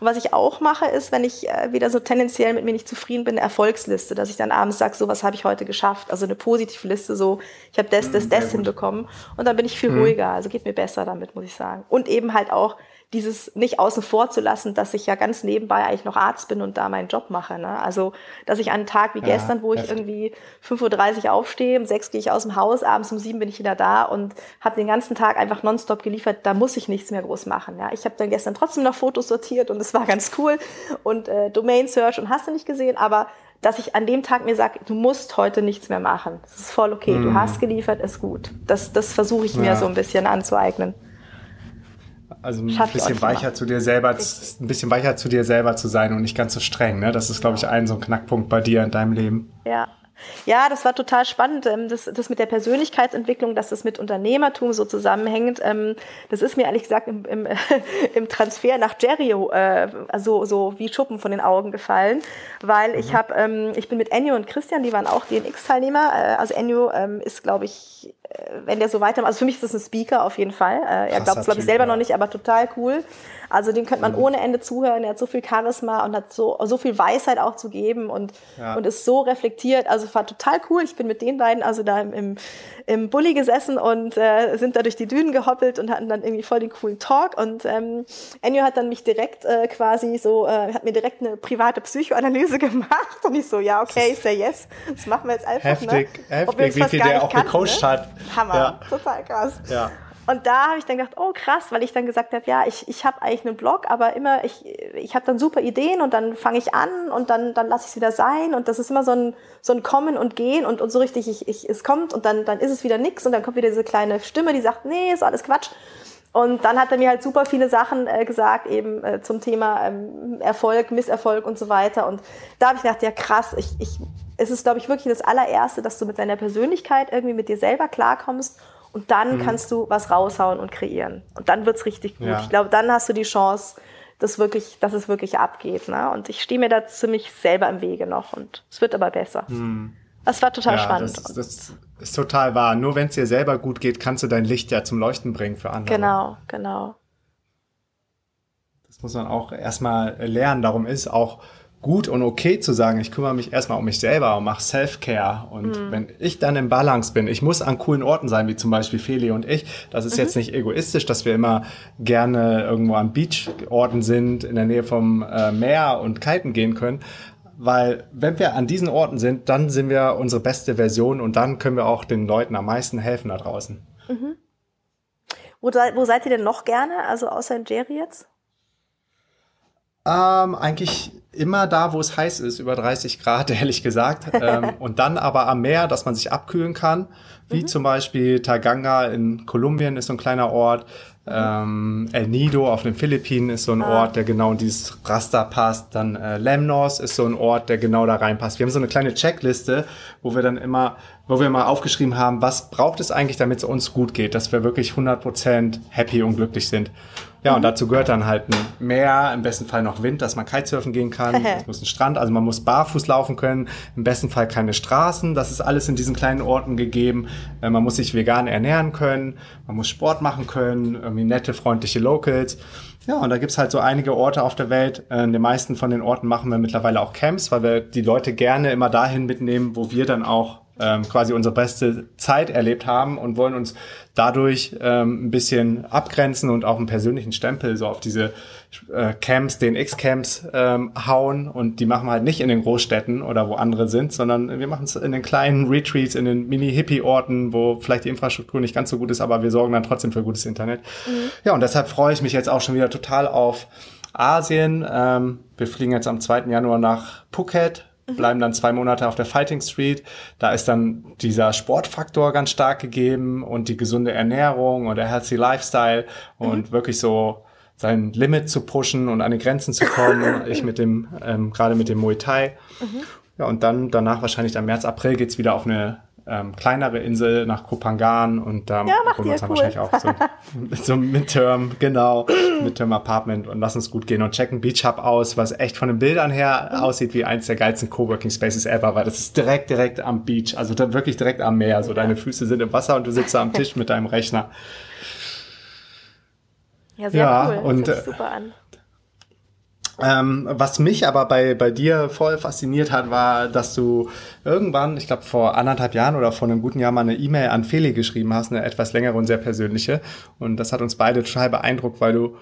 Und was ich auch mache, ist, wenn ich äh, wieder so tendenziell mit mir nicht zufrieden bin, eine Erfolgsliste, dass ich dann abends sage, so was habe ich heute geschafft, also eine positive Liste, so ich habe das, das, mhm, das hinbekommen und dann bin ich viel mhm. ruhiger, also geht mir besser damit, muss ich sagen. Und eben halt auch dieses nicht außen vor zu lassen, dass ich ja ganz nebenbei eigentlich noch Arzt bin und da meinen Job mache. Ne? Also, dass ich an einem Tag wie ja, gestern, wo ich irgendwie 5.30 Uhr aufstehe, um 6 gehe ich aus dem Haus, abends um 7 bin ich wieder da und habe den ganzen Tag einfach nonstop geliefert, da muss ich nichts mehr groß machen. Ja? Ich habe dann gestern trotzdem noch Fotos sortiert und es war ganz cool und äh, Domain Search und hast du nicht gesehen, aber dass ich an dem Tag mir sage, du musst heute nichts mehr machen. Das ist voll okay. Mm. Du mhm. hast geliefert, ist gut. Das, das versuche ich ja. mir so ein bisschen anzueignen. Also ein bisschen weicher zu dir selber, ein bisschen weicher zu dir selber zu sein und nicht ganz so streng. Ne? Das ist, glaube ich, ein so ein Knackpunkt bei dir in deinem Leben. Ja, ja, das war total spannend. Ähm, das, das mit der Persönlichkeitsentwicklung, dass das mit Unternehmertum so zusammenhängt, ähm, das ist mir ehrlich gesagt im, im, im Transfer nach Jerry äh, so, so wie Schuppen von den Augen gefallen, weil ich mhm. habe, ähm, ich bin mit Ennio und Christian, die waren auch DNX-Teilnehmer. Äh, also Ennio ist, glaube ich, wenn der so weitermacht, also für mich ist das ein Speaker auf jeden Fall. er glaubt es, glaube ich, selber ja. noch nicht, aber total cool. Also dem könnte man mhm. ohne Ende zuhören. Er hat so viel Charisma und hat so, so viel Weisheit auch zu geben und, ja. und ist so reflektiert. Also war total cool. Ich bin mit den beiden also da im, im, Bulli gesessen und äh, sind da durch die Dünen gehoppelt und hatten dann irgendwie voll den coolen Talk. Und ähm, Ennio hat dann mich direkt äh, quasi so, äh, hat mir direkt eine private Psychoanalyse gemacht. Und ich so, ja, okay, say yes. Das machen wir jetzt einfach. Heftig, ne? heftig, wie viel der auch gecoacht ne? hat. Hammer, ja. total krass. Ja. Und da habe ich dann gedacht, oh krass, weil ich dann gesagt habe, ja, ich, ich habe eigentlich einen Blog, aber immer, ich, ich habe dann super Ideen und dann fange ich an und dann, dann lasse ich es wieder sein. Und das ist immer so ein, so ein Kommen und Gehen und, und so richtig, ich, ich, es kommt und dann, dann ist es wieder nix und dann kommt wieder diese kleine Stimme, die sagt, nee, ist alles Quatsch. Und dann hat er mir halt super viele Sachen äh, gesagt, eben äh, zum Thema ähm, Erfolg, Misserfolg und so weiter. Und da habe ich gedacht, ja krass, ich, ich, es ist, glaube ich, wirklich das allererste, dass du mit deiner Persönlichkeit irgendwie mit dir selber klarkommst und dann mhm. kannst du was raushauen und kreieren. Und dann wird's richtig gut. Ja. Ich glaube, dann hast du die Chance, dass, wirklich, dass es wirklich abgeht. Ne? Und ich stehe mir da ziemlich selber im Wege noch und es wird aber besser. Mhm. Das war total ja, spannend. Das, das, ist total wahr. Nur wenn es dir selber gut geht, kannst du dein Licht ja zum Leuchten bringen für andere. Genau, genau. Das muss man auch erstmal lernen. Darum ist auch gut und okay zu sagen, ich kümmere mich erstmal um mich selber und mache Self-Care. Und mhm. wenn ich dann im Balance bin, ich muss an coolen Orten sein, wie zum Beispiel Feli und ich. Das ist mhm. jetzt nicht egoistisch, dass wir immer gerne irgendwo an Beach-Orten sind, in der Nähe vom äh, Meer und kiten gehen können. Weil wenn wir an diesen Orten sind, dann sind wir unsere beste Version und dann können wir auch den Leuten am meisten helfen da draußen. Mhm. Wo, wo seid ihr denn noch gerne, also außer in Jerry jetzt? Ähm, eigentlich immer da, wo es heiß ist, über 30 Grad, ehrlich gesagt. ähm, und dann aber am Meer, dass man sich abkühlen kann. Wie mhm. zum Beispiel Taganga in Kolumbien ist so ein kleiner Ort. Ähm, El Nido auf den Philippinen ist so ein ah. Ort, der genau in dieses Raster passt. Dann äh, Lemnos ist so ein Ort, der genau da reinpasst. Wir haben so eine kleine Checkliste, wo wir dann immer, wo wir mal aufgeschrieben haben, was braucht es eigentlich, damit es uns gut geht, dass wir wirklich 100% happy und glücklich sind. Ja, und dazu gehört dann halt ein Meer, im besten Fall noch Wind, dass man Kitesurfen gehen kann. es muss ein Strand, also man muss barfuß laufen können. Im besten Fall keine Straßen. Das ist alles in diesen kleinen Orten gegeben. Äh, man muss sich vegan ernähren können. Man muss Sport machen können. Irgendwie nette, freundliche Locals. Ja, und da gibt's halt so einige Orte auf der Welt. Äh, in den meisten von den Orten machen wir mittlerweile auch Camps, weil wir die Leute gerne immer dahin mitnehmen, wo wir dann auch ähm, quasi unsere beste Zeit erlebt haben und wollen uns dadurch ähm, ein bisschen abgrenzen und auch einen persönlichen Stempel so auf diese äh, Camps, den X-Camps ähm, hauen und die machen wir halt nicht in den Großstädten oder wo andere sind, sondern wir machen es in den kleinen Retreats, in den Mini-Hippie-Orten, wo vielleicht die Infrastruktur nicht ganz so gut ist, aber wir sorgen dann trotzdem für gutes Internet. Mhm. Ja, und deshalb freue ich mich jetzt auch schon wieder total auf Asien. Ähm, wir fliegen jetzt am 2. Januar nach Phuket bleiben dann zwei Monate auf der Fighting Street. Da ist dann dieser Sportfaktor ganz stark gegeben und die gesunde Ernährung und der healthy Lifestyle und mhm. wirklich so sein Limit zu pushen und an die Grenzen zu kommen. ich mit dem, ähm, gerade mit dem Muay Thai. Mhm. Ja, und dann danach wahrscheinlich dann März, April geht's wieder auf eine ähm, kleinere Insel nach Kopangan und da ja, holen wir uns dann cool. wahrscheinlich auch so, so Midterm, genau, Midterm Apartment und lass uns gut gehen und checken Beach Hub aus, was echt von den Bildern her mhm. aussieht wie eins der geilsten Coworking Spaces ever, weil das ist direkt, direkt am Beach, also da wirklich direkt am Meer, so deine Füße sind im Wasser und du sitzt da am Tisch mit deinem Rechner. Ja, sehr ja, cool. Das und, hört sich super an. Ähm, was mich aber bei, bei dir voll fasziniert hat, war, dass du irgendwann, ich glaube vor anderthalb Jahren oder vor einem guten Jahr mal eine E-Mail an Feli geschrieben hast, eine etwas längere und sehr persönliche. Und das hat uns beide total beeindruckt, weil du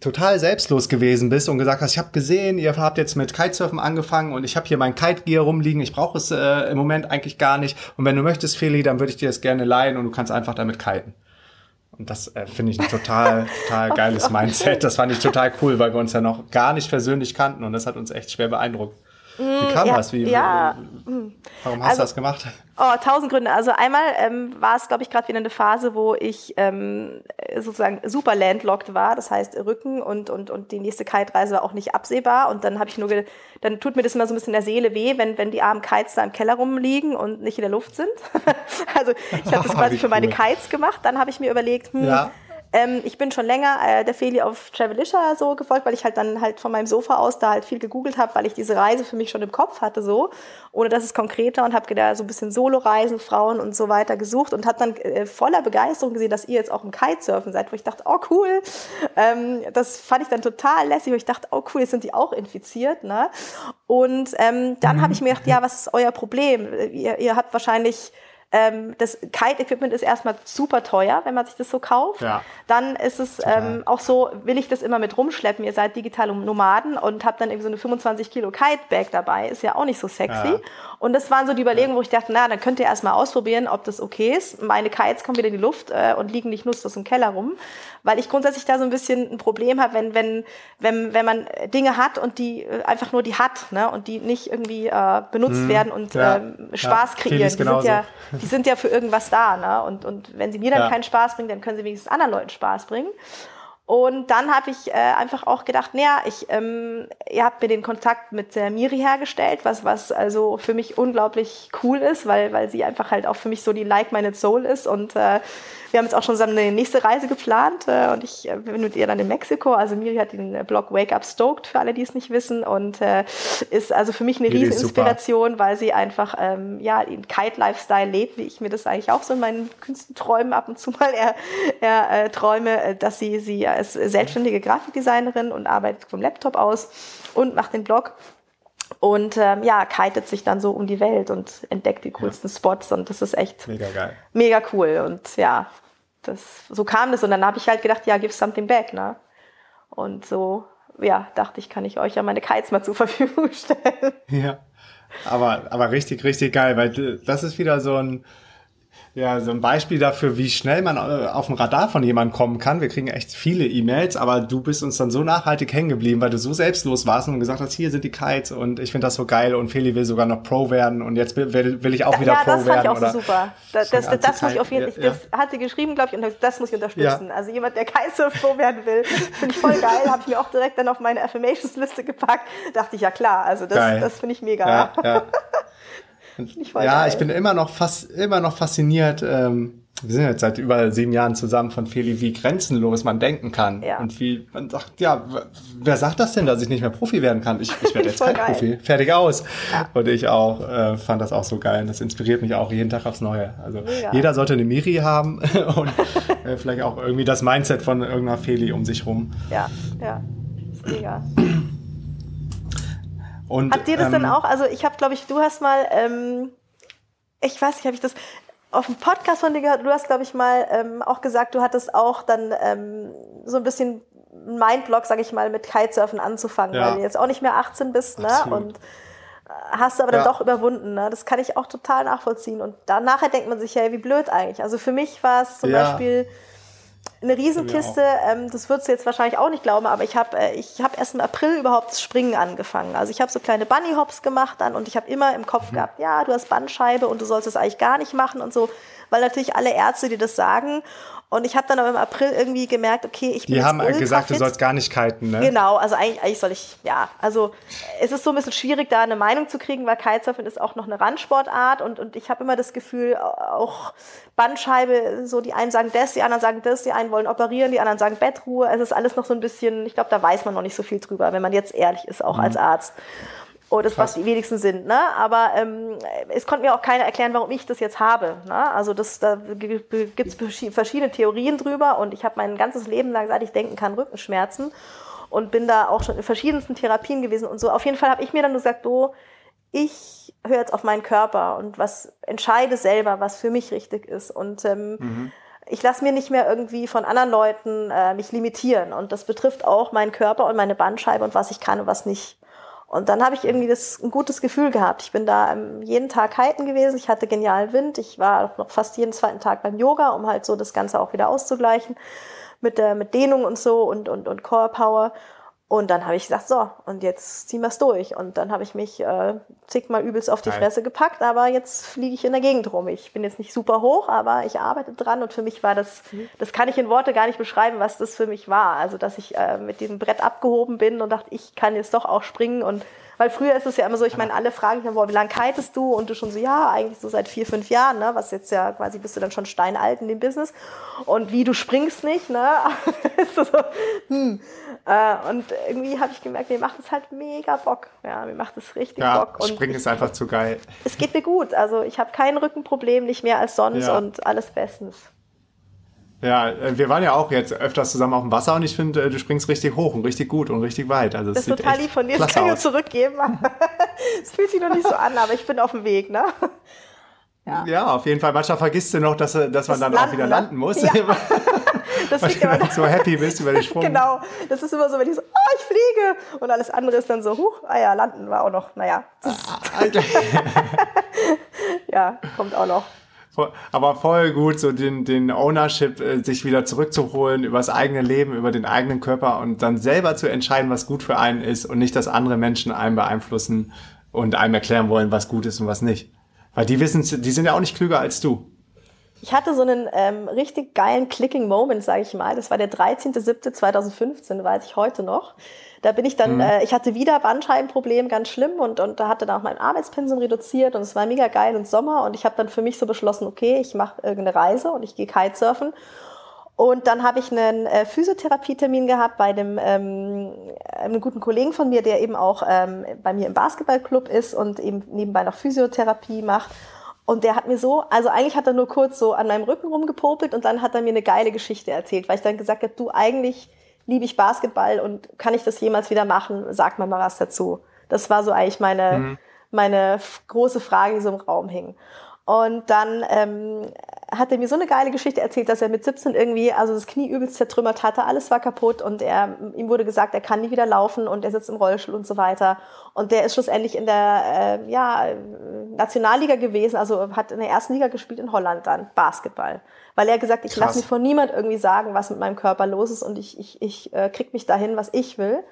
total selbstlos gewesen bist und gesagt hast, ich habe gesehen, ihr habt jetzt mit Kitesurfen angefangen und ich habe hier mein Kite-Gear rumliegen, ich brauche es äh, im Moment eigentlich gar nicht. Und wenn du möchtest, Feli, dann würde ich dir das gerne leihen und du kannst einfach damit kiten. Und das äh, finde ich ein total, total geiles Mindset. Das fand ich total cool, weil wir uns ja noch gar nicht persönlich kannten und das hat uns echt schwer beeindruckt. Wie mm, kam ja, das? Wie, ja. warum hast also, du das gemacht? Oh, tausend Gründe. Also einmal ähm, war es, glaube ich, gerade wieder eine Phase, wo ich ähm, sozusagen super landlocked war. Das heißt, Rücken und, und, und die nächste Kite-Reise war auch nicht absehbar. Und dann habe ich nur, dann tut mir das immer so ein bisschen in der Seele weh, wenn, wenn die armen Kites da im Keller rumliegen und nicht in der Luft sind. also ich habe das quasi für meine Kites gemacht. Dann habe ich mir überlegt, hm, ja ähm, ich bin schon länger äh, der Feli auf Travelisha so gefolgt, weil ich halt dann halt von meinem Sofa aus da halt viel gegoogelt habe, weil ich diese Reise für mich schon im Kopf hatte so, ohne dass es konkreter und habe da so ein bisschen Solo-Reisen, Frauen und so weiter gesucht und habe dann äh, voller Begeisterung gesehen, dass ihr jetzt auch im Kitesurfen seid, wo ich dachte, oh cool, ähm, das fand ich dann total lässig, wo ich dachte, oh cool, jetzt sind die auch infiziert, ne? Und ähm, dann mhm. habe ich mir gedacht, ja, was ist euer Problem? Ihr, ihr habt wahrscheinlich ähm, das Kite-Equipment ist erstmal super teuer, wenn man sich das so kauft. Ja. Dann ist es ähm, auch so, will ich das immer mit rumschleppen. Ihr seid digitale Nomaden und habt dann irgendwie so eine 25 Kilo Kite-Bag dabei. Ist ja auch nicht so sexy. Ja. Und das waren so die Überlegungen, wo ich dachte, na, dann könnt ihr erstmal ausprobieren, ob das okay ist. Meine Kites kommen wieder in die Luft äh, und liegen nicht nutzlos im Keller rum. Weil ich grundsätzlich da so ein bisschen ein Problem habe, wenn, wenn, wenn, wenn man Dinge hat und die äh, einfach nur die hat, ne, und die nicht irgendwie äh, benutzt hm, werden und ja, ähm, Spaß ja, kreieren. Die sind, ja, die sind ja für irgendwas da, ne? Und, und wenn sie mir dann ja. keinen Spaß bringen, dann können sie wenigstens anderen Leuten Spaß bringen. Und dann habe ich äh, einfach auch gedacht, naja, ich, ähm, ihr habt mir den Kontakt mit der Miri hergestellt, was, was also für mich unglaublich cool ist, weil, weil sie einfach halt auch für mich so die Like-Minded Soul ist. Und äh, wir haben jetzt auch schon zusammen eine nächste Reise geplant äh, und ich äh, bin mit ihr dann in Mexiko. Also Miri hat den Blog Wake Up Stoked, für alle, die es nicht wissen. Und äh, ist also für mich eine Miri Rieseninspiration, weil sie einfach ähm, ja, den Kite-Lifestyle lebt, wie ich mir das eigentlich auch so in meinen Künstlenträumen ab und zu mal eher, eher äh, träume, äh, dass sie, sie ist selbstständige Grafikdesignerin und arbeitet vom Laptop aus und macht den Blog und ähm, ja, kitet sich dann so um die Welt und entdeckt die coolsten ja. Spots und das ist echt mega geil. Mega cool und ja, das so kam das und dann habe ich halt gedacht, ja, give something back, ne? Und so ja, dachte ich, kann ich euch ja meine Kites mal zur Verfügung stellen. Ja. Aber aber richtig richtig geil, weil das ist wieder so ein ja, so ein Beispiel dafür, wie schnell man äh, auf dem Radar von jemandem kommen kann. Wir kriegen echt viele E-Mails, aber du bist uns dann so nachhaltig hängen geblieben, weil du so selbstlos warst und gesagt hast, hier sind die Kites und ich finde das so geil und Feli will sogar noch Pro werden und jetzt will, will ich auch wieder ja, Pro werden. Ja, das fand ich auch so super. Das, das, das, das muss ich auf jeden Fall, ja, das hat sie geschrieben, glaube ich, und das muss ich unterstützen. Also jemand, der Kitesurf Pro werden will, finde ich voll geil, habe ich mir auch direkt dann auf meine Affirmations-Liste gepackt. Dachte ich, ja klar, also das, das finde ich mega. Ja, ja. Ich ja, geil. ich bin immer noch fast immer noch fasziniert. Ähm, wir sind jetzt seit über sieben Jahren zusammen von Feli, wie grenzenlos man denken kann. Ja. Und wie man sagt, ja, wer sagt das denn, dass ich nicht mehr Profi werden kann? Ich, ich werde jetzt kein geil. Profi. Fertig aus. Ja. Und ich auch äh, fand das auch so geil. Das inspiriert mich auch jeden Tag aufs Neue. Also Mega. jeder sollte eine Miri haben und äh, vielleicht auch irgendwie das Mindset von irgendeiner Feli um sich rum. Ja, ja. ist mega. Und, Hat dir das ähm, dann auch, also ich habe, glaube ich, du hast mal, ähm, ich weiß nicht, habe ich das auf dem Podcast von dir gehört, du hast, glaube ich, mal ähm, auch gesagt, du hattest auch dann ähm, so ein bisschen Mindblock, sage ich mal, mit Kitesurfen anzufangen, ja. weil du jetzt auch nicht mehr 18 bist, ne? Absolut. Und äh, hast du aber dann ja. doch überwunden, ne? Das kann ich auch total nachvollziehen. Und dann nachher denkt man sich, hey, wie blöd eigentlich. Also für mich war es zum ja. Beispiel eine Riesenkiste, ähm, das würdest du jetzt wahrscheinlich auch nicht glauben, aber ich habe äh, ich hab erst im April überhaupt das Springen angefangen. Also ich habe so kleine Bunny Hops gemacht dann und ich habe immer im Kopf mhm. gehabt, ja, du hast Bandscheibe und du sollst es eigentlich gar nicht machen und so, weil natürlich alle Ärzte dir das sagen. Und ich habe dann aber im April irgendwie gemerkt, okay, ich bin Die haben gesagt, du sollst gar nicht kiten, ne? Genau, also eigentlich, eigentlich soll ich, ja, also es ist so ein bisschen schwierig, da eine Meinung zu kriegen, weil Kitesurfen ist auch noch eine Randsportart und, und ich habe immer das Gefühl, auch Bandscheibe, so die einen sagen das, die anderen sagen das, die einen wollen operieren, die anderen sagen Bettruhe. Es ist alles noch so ein bisschen, ich glaube, da weiß man noch nicht so viel drüber, wenn man jetzt ehrlich ist, auch mhm. als Arzt. Oh, das, was die wenigsten sind, ne? Aber ähm, es konnte mir auch keiner erklären, warum ich das jetzt habe. Ne? Also das, da gibt es verschiedene Theorien drüber und ich habe mein ganzes Leben lang, seit ich denken kann, Rückenschmerzen und bin da auch schon in verschiedensten Therapien gewesen und so. Auf jeden Fall habe ich mir dann gesagt, oh, ich höre jetzt auf meinen Körper und was entscheide selber, was für mich richtig ist. Und ähm, mhm. ich lasse mir nicht mehr irgendwie von anderen Leuten äh, mich limitieren. Und das betrifft auch meinen Körper und meine Bandscheibe und was ich kann und was nicht. Und dann habe ich irgendwie das, ein gutes Gefühl gehabt. Ich bin da ähm, jeden Tag kiten gewesen. Ich hatte genialen Wind. Ich war noch fast jeden zweiten Tag beim Yoga, um halt so das Ganze auch wieder auszugleichen mit der mit Dehnung und so und und und Core Power. Und dann habe ich gesagt, so, und jetzt ziehen wir es durch. Und dann habe ich mich äh, zigmal übelst auf die Geil. Fresse gepackt, aber jetzt fliege ich in der Gegend rum. Ich bin jetzt nicht super hoch, aber ich arbeite dran und für mich war das, mhm. das kann ich in Worte gar nicht beschreiben, was das für mich war. Also, dass ich äh, mit diesem Brett abgehoben bin und dachte, ich kann jetzt doch auch springen und weil früher ist es ja immer so, ich meine, alle fragen mich, wie lange kitest du? Und du schon so, ja, eigentlich so seit vier, fünf Jahren, ne? Was jetzt ja quasi bist du dann schon steinalt in dem Business. Und wie du springst nicht, ne? ist so, hm. Äh, und irgendwie habe ich gemerkt, mir macht es halt mega Bock. Ja, mir macht es richtig ja, Bock. Und Springen ist einfach zu geil. Es geht mir gut. Also ich habe kein Rückenproblem, nicht mehr als sonst ja. und alles bestens. Ja, äh, wir waren ja auch jetzt öfters zusammen auf dem Wasser und ich finde, äh, du springst richtig hoch und richtig gut und richtig weit. Also das ist total lieb von dir, das kann ich nur zurückgeben. Es fühlt sich noch nicht so an, aber ich bin auf dem Weg, ne? Ja. ja, auf jeden Fall. Manchmal vergisst du noch, dass, dass das man dann landen, auch wieder ne? landen muss. Ja. das liegt du so happy bist über den Sprung. Genau. Das ist immer so, wenn ich so, oh, ich fliege. Und alles andere ist dann so, huch, ah ja, landen war auch noch, naja. Ah, ja, kommt auch noch aber voll gut, so den, den Ownership äh, sich wieder zurückzuholen über das eigene Leben, über den eigenen Körper und dann selber zu entscheiden, was gut für einen ist und nicht, dass andere Menschen einen beeinflussen und einem erklären wollen, was gut ist und was nicht. Weil die wissen, die sind ja auch nicht klüger als du. Ich hatte so einen ähm, richtig geilen Clicking Moment, sage ich mal. Das war der 13.07.2015, weiß ich heute noch. Da bin ich dann, mhm. äh, ich hatte wieder Bandscheibenproblem, ganz schlimm und, und da hatte dann auch mein Arbeitspensum reduziert und es war mega geil und Sommer und ich habe dann für mich so beschlossen, okay, ich mache irgendeine Reise und ich gehe Kitesurfen. Und dann habe ich einen äh, Physiotherapietermin gehabt bei dem, ähm, einem guten Kollegen von mir, der eben auch ähm, bei mir im Basketballclub ist und eben nebenbei noch Physiotherapie macht. Und der hat mir so, also eigentlich hat er nur kurz so an meinem Rücken rumgepopelt und dann hat er mir eine geile Geschichte erzählt, weil ich dann gesagt habe, du eigentlich liebe ich Basketball und kann ich das jemals wieder machen? Sag mir mal was dazu. Das war so eigentlich meine, mhm. meine große Frage, die so im Raum hing. Und dann ähm, hat er mir so eine geile Geschichte erzählt, dass er mit 17 irgendwie, also das Knie übelst zertrümmert hatte, alles war kaputt und er, ihm wurde gesagt, er kann nie wieder laufen und er sitzt im Rollstuhl und so weiter. Und der ist schlussendlich in der äh, ja, Nationalliga gewesen, also hat in der ersten Liga gespielt in Holland dann, Basketball. Weil er gesagt, ich lasse mich von niemand irgendwie sagen, was mit meinem Körper los ist und ich, ich, ich äh, krieg mich dahin, was ich will.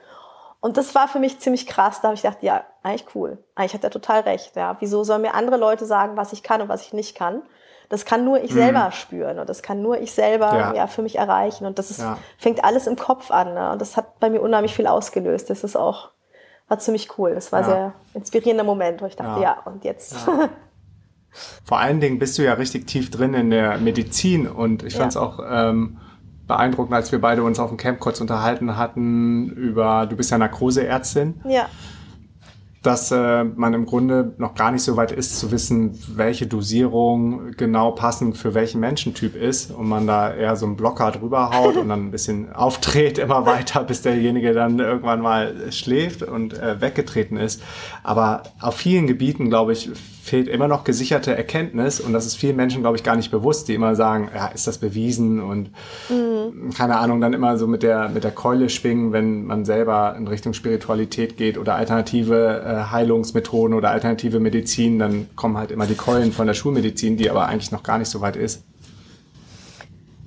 Und das war für mich ziemlich krass. Da habe ich gedacht, ja, eigentlich cool. Eigentlich hat er total recht. Ja. Wieso sollen mir andere Leute sagen, was ich kann und was ich nicht kann? Das kann nur ich mhm. selber spüren und das kann nur ich selber ja. ja für mich erreichen. Und das ist, ja. fängt alles im Kopf an. Ne? Und das hat bei mir unheimlich viel ausgelöst. Das ist auch, war ziemlich cool. Das war ja. sehr inspirierender Moment, wo ich dachte, ja, und jetzt. Vor allen Dingen bist du ja richtig tief drin in der Medizin und ich fand es auch ähm, beeindruckend, als wir beide uns auf dem Camp kurz unterhalten hatten über, du bist ja Narkoseärztin. Ja dass äh, man im Grunde noch gar nicht so weit ist zu wissen, welche Dosierung genau passend für welchen Menschentyp ist und man da eher so einen Blocker drüber haut und dann ein bisschen aufdreht immer weiter, bis derjenige dann irgendwann mal schläft und äh, weggetreten ist. Aber auf vielen Gebieten, glaube ich, fehlt immer noch gesicherte Erkenntnis und das ist vielen Menschen, glaube ich, gar nicht bewusst, die immer sagen, ja, ist das bewiesen und mhm. keine Ahnung, dann immer so mit der, mit der Keule schwingen, wenn man selber in Richtung Spiritualität geht oder alternative äh, Heilungsmethoden oder alternative Medizin, dann kommen halt immer die Keulen von der Schulmedizin, die aber eigentlich noch gar nicht so weit ist.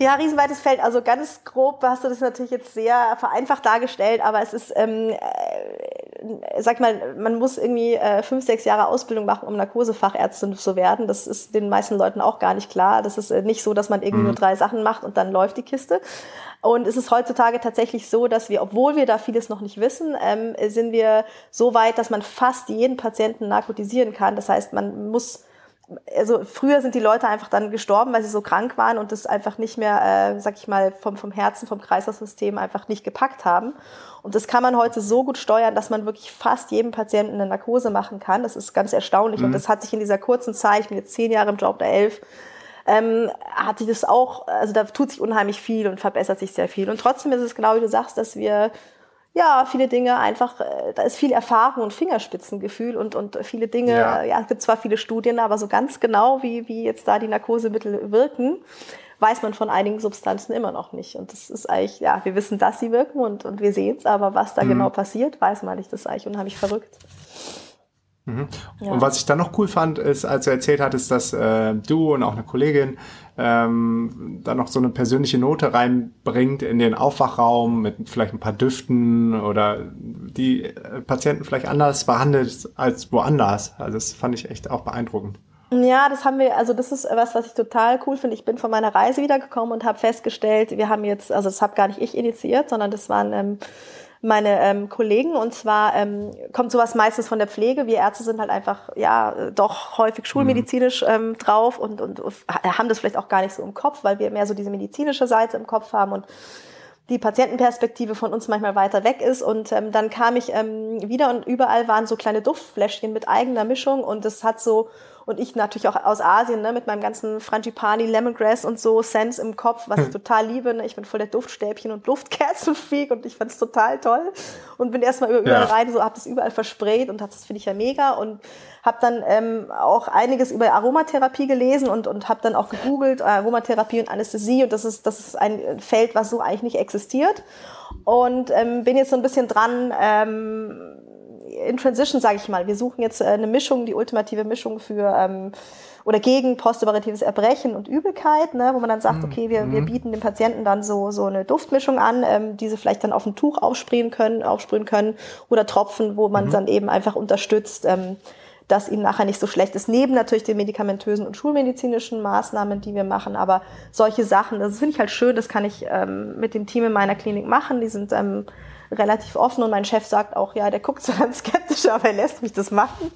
Ja, riesenweites Feld. Also ganz grob hast du das natürlich jetzt sehr vereinfacht dargestellt, aber es ist, ähm, äh, sag mal, man muss irgendwie äh, fünf, sechs Jahre Ausbildung machen, um Narkosefachärztin zu werden. Das ist den meisten Leuten auch gar nicht klar. Das ist äh, nicht so, dass man irgendwie mhm. nur drei Sachen macht und dann läuft die Kiste. Und es ist heutzutage tatsächlich so, dass wir, obwohl wir da vieles noch nicht wissen, ähm, sind wir so weit, dass man fast jeden Patienten narkotisieren kann. Das heißt, man muss also früher sind die Leute einfach dann gestorben, weil sie so krank waren und das einfach nicht mehr, äh, sag ich mal, vom, vom Herzen, vom Kreislaufsystem einfach nicht gepackt haben. Und das kann man heute so gut steuern, dass man wirklich fast jedem Patienten eine Narkose machen kann. Das ist ganz erstaunlich. Mhm. Und das hat sich in dieser kurzen Zeit, ich bin jetzt zehn Jahre im Job, der elf, ähm, hat sich das auch, also da tut sich unheimlich viel und verbessert sich sehr viel. Und trotzdem ist es genau wie du sagst, dass wir ja, viele Dinge einfach, äh, da ist viel Erfahrung und Fingerspitzengefühl und, und viele Dinge, ja. ja, es gibt zwar viele Studien, aber so ganz genau, wie, wie jetzt da die Narkosemittel wirken, weiß man von einigen Substanzen immer noch nicht. Und das ist eigentlich, ja, wir wissen, dass sie wirken und, und wir sehen es, aber was da mhm. genau passiert, weiß man nicht. Das ist eigentlich unheimlich verrückt. Mhm. Ja. Und was ich dann noch cool fand, ist, als du erzählt hattest, dass äh, du und auch eine Kollegin ähm, da noch so eine persönliche Note reinbringt in den Aufwachraum mit vielleicht ein paar Düften oder die äh, Patienten vielleicht anders behandelt als woanders. Also das fand ich echt auch beeindruckend. Ja, das haben wir, also das ist was, was ich total cool finde. Ich bin von meiner Reise wiedergekommen und habe festgestellt, wir haben jetzt, also das habe gar nicht ich initiiert, sondern das waren ähm, meine ähm, Kollegen. Und zwar ähm, kommt sowas meistens von der Pflege. Wir Ärzte sind halt einfach, ja, doch häufig schulmedizinisch ähm, drauf und, und haben das vielleicht auch gar nicht so im Kopf, weil wir mehr so diese medizinische Seite im Kopf haben und die Patientenperspektive von uns manchmal weiter weg ist. Und ähm, dann kam ich ähm, wieder und überall waren so kleine Duftfläschchen mit eigener Mischung und das hat so und ich natürlich auch aus Asien, ne, mit meinem ganzen Frangipani, Lemongrass und so Sense im Kopf, was ich hm. total liebe. Ne? Ich bin voll der Duftstäbchen und Duftkerzenfreak und ich fand es total toll. Und bin erstmal überall ja. rein, so hab das überall versprayt und das finde ich ja mega. Und habe dann ähm, auch einiges über Aromatherapie gelesen und, und habe dann auch gegoogelt, Aromatherapie und Anästhesie. Und das ist, das ist ein Feld, was so eigentlich nicht existiert. Und ähm, bin jetzt so ein bisschen dran, ähm, in Transition, sage ich mal. Wir suchen jetzt äh, eine Mischung, die ultimative Mischung für ähm, oder gegen postoperatives Erbrechen und Übelkeit, ne, wo man dann sagt, mhm. okay, wir, wir mhm. bieten dem Patienten dann so, so eine Duftmischung an, ähm, die sie vielleicht dann auf ein Tuch aufsprühen können, aufsprühen können oder Tropfen, wo man mhm. dann eben einfach unterstützt, ähm, dass ihnen nachher nicht so schlecht ist. Neben natürlich den medikamentösen und schulmedizinischen Maßnahmen, die wir machen, aber solche Sachen, das finde ich halt schön, das kann ich ähm, mit dem Team in meiner Klinik machen. Die sind ähm, relativ offen und mein Chef sagt auch, ja, der guckt so ganz skeptisch, aber er lässt mich das machen.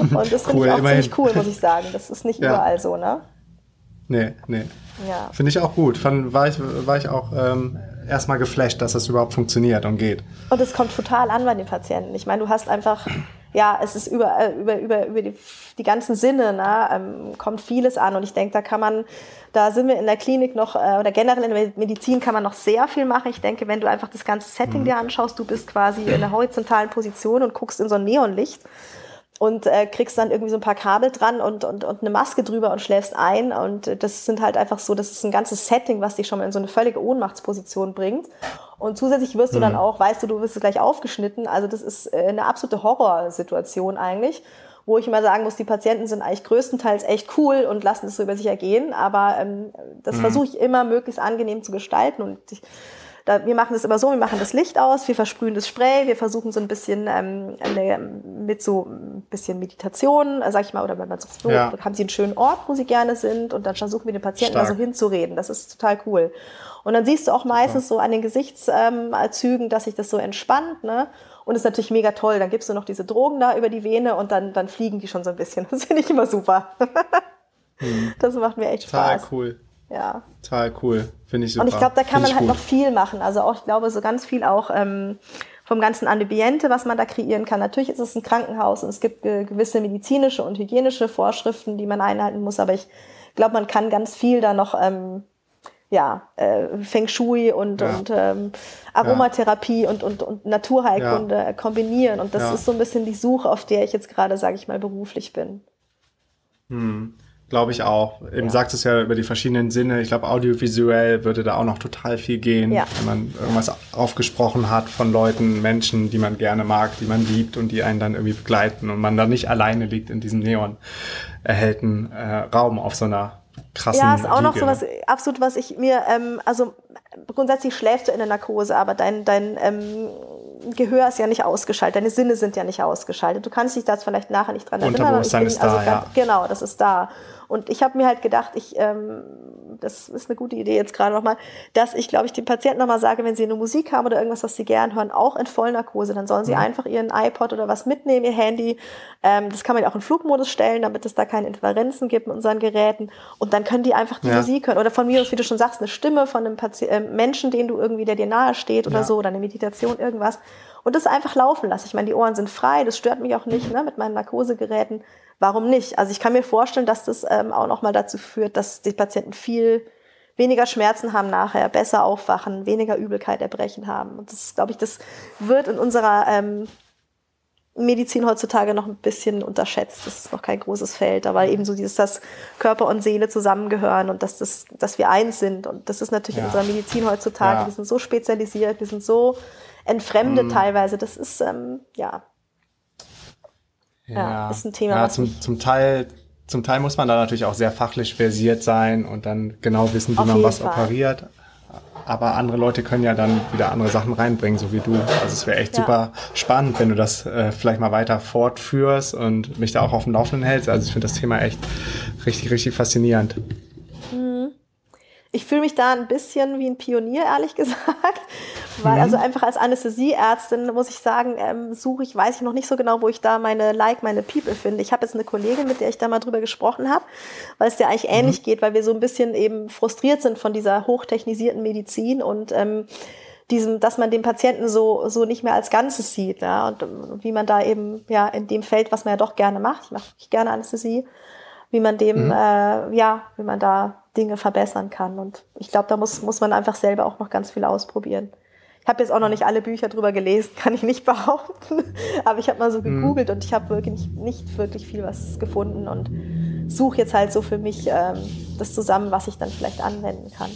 Und das finde Cool, ich auch immerhin. ziemlich cool, muss ich sagen. Das ist nicht Ja. überall so, ne? Nee, nee. Ja. Finde ich auch gut. Fand, war, ich, war ich auch ähm, erstmal geflasht, dass das überhaupt funktioniert und geht. Und es kommt total an bei den Patienten. Ich meine, du hast einfach, ja, es ist über, äh, über, über, über die, die ganzen Sinne, ne, ähm, kommt vieles an. Und ich denke, da kann man, da sind wir in der Klinik noch, äh, oder generell in der Medizin kann man noch sehr viel machen. Ich denke, wenn du einfach das ganze Setting dir anschaust, du bist quasi in einer horizontalen Position und guckst in so ein Neonlicht und äh, kriegst dann irgendwie so ein paar Kabel dran und, und, und eine Maske drüber und schläfst ein. Und äh, das sind halt einfach so, das ist ein ganzes Setting, was dich schon mal in so eine völlige Ohnmachtsposition bringt. Und zusätzlich wirst du dann auch, weißt du, du wirst gleich aufgeschnitten. Also das ist äh, eine absolute Horrorsituation eigentlich, wo ich immer sagen muss, die Patienten sind eigentlich größtenteils echt cool und lassen es so über sich ergehen. Aber ähm, das versuche ich immer möglichst angenehm zu gestalten. Und ich, da, wir machen das immer so, wir machen das Licht aus, wir versprühen das Spray, wir versuchen so ein bisschen ähm, eine, mit so ein bisschen Meditation, äh, sag ich mal, oder wenn man so, Ja. haben sie einen schönen Ort, wo sie gerne sind und dann versuchen wir den Patienten da so Stark. hinzureden. Das ist total cool. Und dann siehst du auch meistens so an den Gesichtszügen, ähm, dass sich das so entspannt, ne? Und ist natürlich mega toll. Dann gibst du noch diese Drogen da über die Vene und dann, dann fliegen die schon so ein bisschen. Das finde ich immer super. Das macht mir echt Total Spaß. cool. Ja. Total cool. Finde ich super. Und ich glaube, da kann Find man halt gut. noch viel machen. Also auch, ich glaube, so ganz viel auch ähm, vom ganzen Ambiente, was man da kreieren kann. Natürlich ist es ein Krankenhaus und es gibt äh, gewisse medizinische und hygienische Vorschriften, die man einhalten muss. Aber ich glaube, man kann ganz viel da noch, ähm, ja, äh, Feng Shui und, Ja. und ähm, Aromatherapie und, und, und Naturheilkunde äh, kombinieren. Und das Ja. ist so ein bisschen die Suche, auf der ich jetzt gerade, sage ich mal, beruflich bin. Glaube ich auch. Eben sagt es ja über die verschiedenen Sinne. Ich glaube, audiovisuell würde da auch noch total viel gehen, Ja. wenn man irgendwas aufgesprochen hat von Leuten, Menschen, die man gerne mag, die man liebt und die einen dann irgendwie begleiten und man dann nicht alleine liegt in diesem neon erhellten äh, Raum auf so einer krassen Ja, ist auch noch Liege, so was, ne? absolut, was ich mir, ähm, also grundsätzlich schläfst du in der Narkose, aber dein, dein ähm, Gehör ist ja nicht ausgeschaltet, deine Sinne sind ja nicht ausgeschaltet. Du kannst dich da vielleicht nachher nicht dran erinnern. aber ich Unterbewusstsein bin ist da, also ganz- ja. Genau, das ist da. Und ich habe mir halt gedacht, ich, ähm, das ist eine gute Idee jetzt gerade nochmal, dass ich, glaube ich, den Patienten nochmal sage, wenn sie eine Musik haben oder irgendwas, was sie gern hören, auch in Vollnarkose, dann sollen sie Mhm. einfach ihren iPod oder was mitnehmen, ihr Handy. Ähm, das kann man ja auch in Flugmodus stellen, damit es da keine Interferenzen gibt mit unseren Geräten. Und dann können die einfach die Ja. Musik hören. Oder von mir aus, wie du schon sagst, eine Stimme von einem Pati äh, Menschen, den du irgendwie, der dir nahe steht oder Ja. so, oder eine Meditation, irgendwas. Und das einfach laufen lassen. Ich meine, die Ohren sind frei, das stört mich auch nicht ne, mit meinen Narkosegeräten. Warum nicht? Also ich kann mir vorstellen, dass das ähm, auch nochmal dazu führt, dass die Patienten viel weniger Schmerzen haben nachher, besser aufwachen, weniger Übelkeit, Erbrechen haben. Und das, glaube ich, das wird in unserer ähm, Medizin heutzutage noch ein bisschen unterschätzt. Das ist noch kein großes Feld, aber eben so dieses, dass Körper und Seele zusammengehören und dass, das, dass wir eins sind. Und das ist natürlich in Ja. unserer Medizin heutzutage. Ja. Wir sind so spezialisiert, wir sind so entfremdet Mhm. teilweise. Das ist, ähm, ja, Ja, ist ein Thema, Ja, zum, zum Teil, zum Teil muss man da natürlich auch sehr fachlich versiert sein und dann genau wissen, wie Auf man was Fall. operiert. Aber andere Leute können ja dann wieder andere Sachen reinbringen, so wie du. Also es wäre echt Ja. super spannend, wenn du das äh, vielleicht mal weiter fortführst und mich da auch auf dem Laufenden hältst. Also ich finde das Thema echt richtig, richtig faszinierend. Ich fühle mich da ein bisschen wie ein Pionier, ehrlich gesagt. Weil Mhm. also einfach als Anästhesieärztin muss ich sagen, ähm, suche ich, weiß ich noch nicht so genau, wo ich da meine Like, meine People finde. Ich habe jetzt eine Kollegin, mit der ich da mal drüber gesprochen habe, weil es dir eigentlich Mhm. ähnlich geht, weil wir so ein bisschen eben frustriert sind von dieser hochtechnisierten Medizin und ähm, diesem, dass man den Patienten so, so nicht mehr als Ganzes sieht, ja, und wie man da eben, ja, in dem Feld, was man ja doch gerne macht, ich mache gerne Anästhesie, wie man dem, äh, ja, wie man da Dinge verbessern kann. Und ich glaube, da muss, muss man einfach selber auch noch ganz viel ausprobieren. Ich habe jetzt auch noch nicht alle Bücher drüber gelesen, kann ich nicht behaupten. Aber ich habe mal so gegoogelt und ich habe wirklich nicht wirklich viel was gefunden und suche jetzt halt so für mich ähm, das zusammen, was ich dann vielleicht anwenden kann.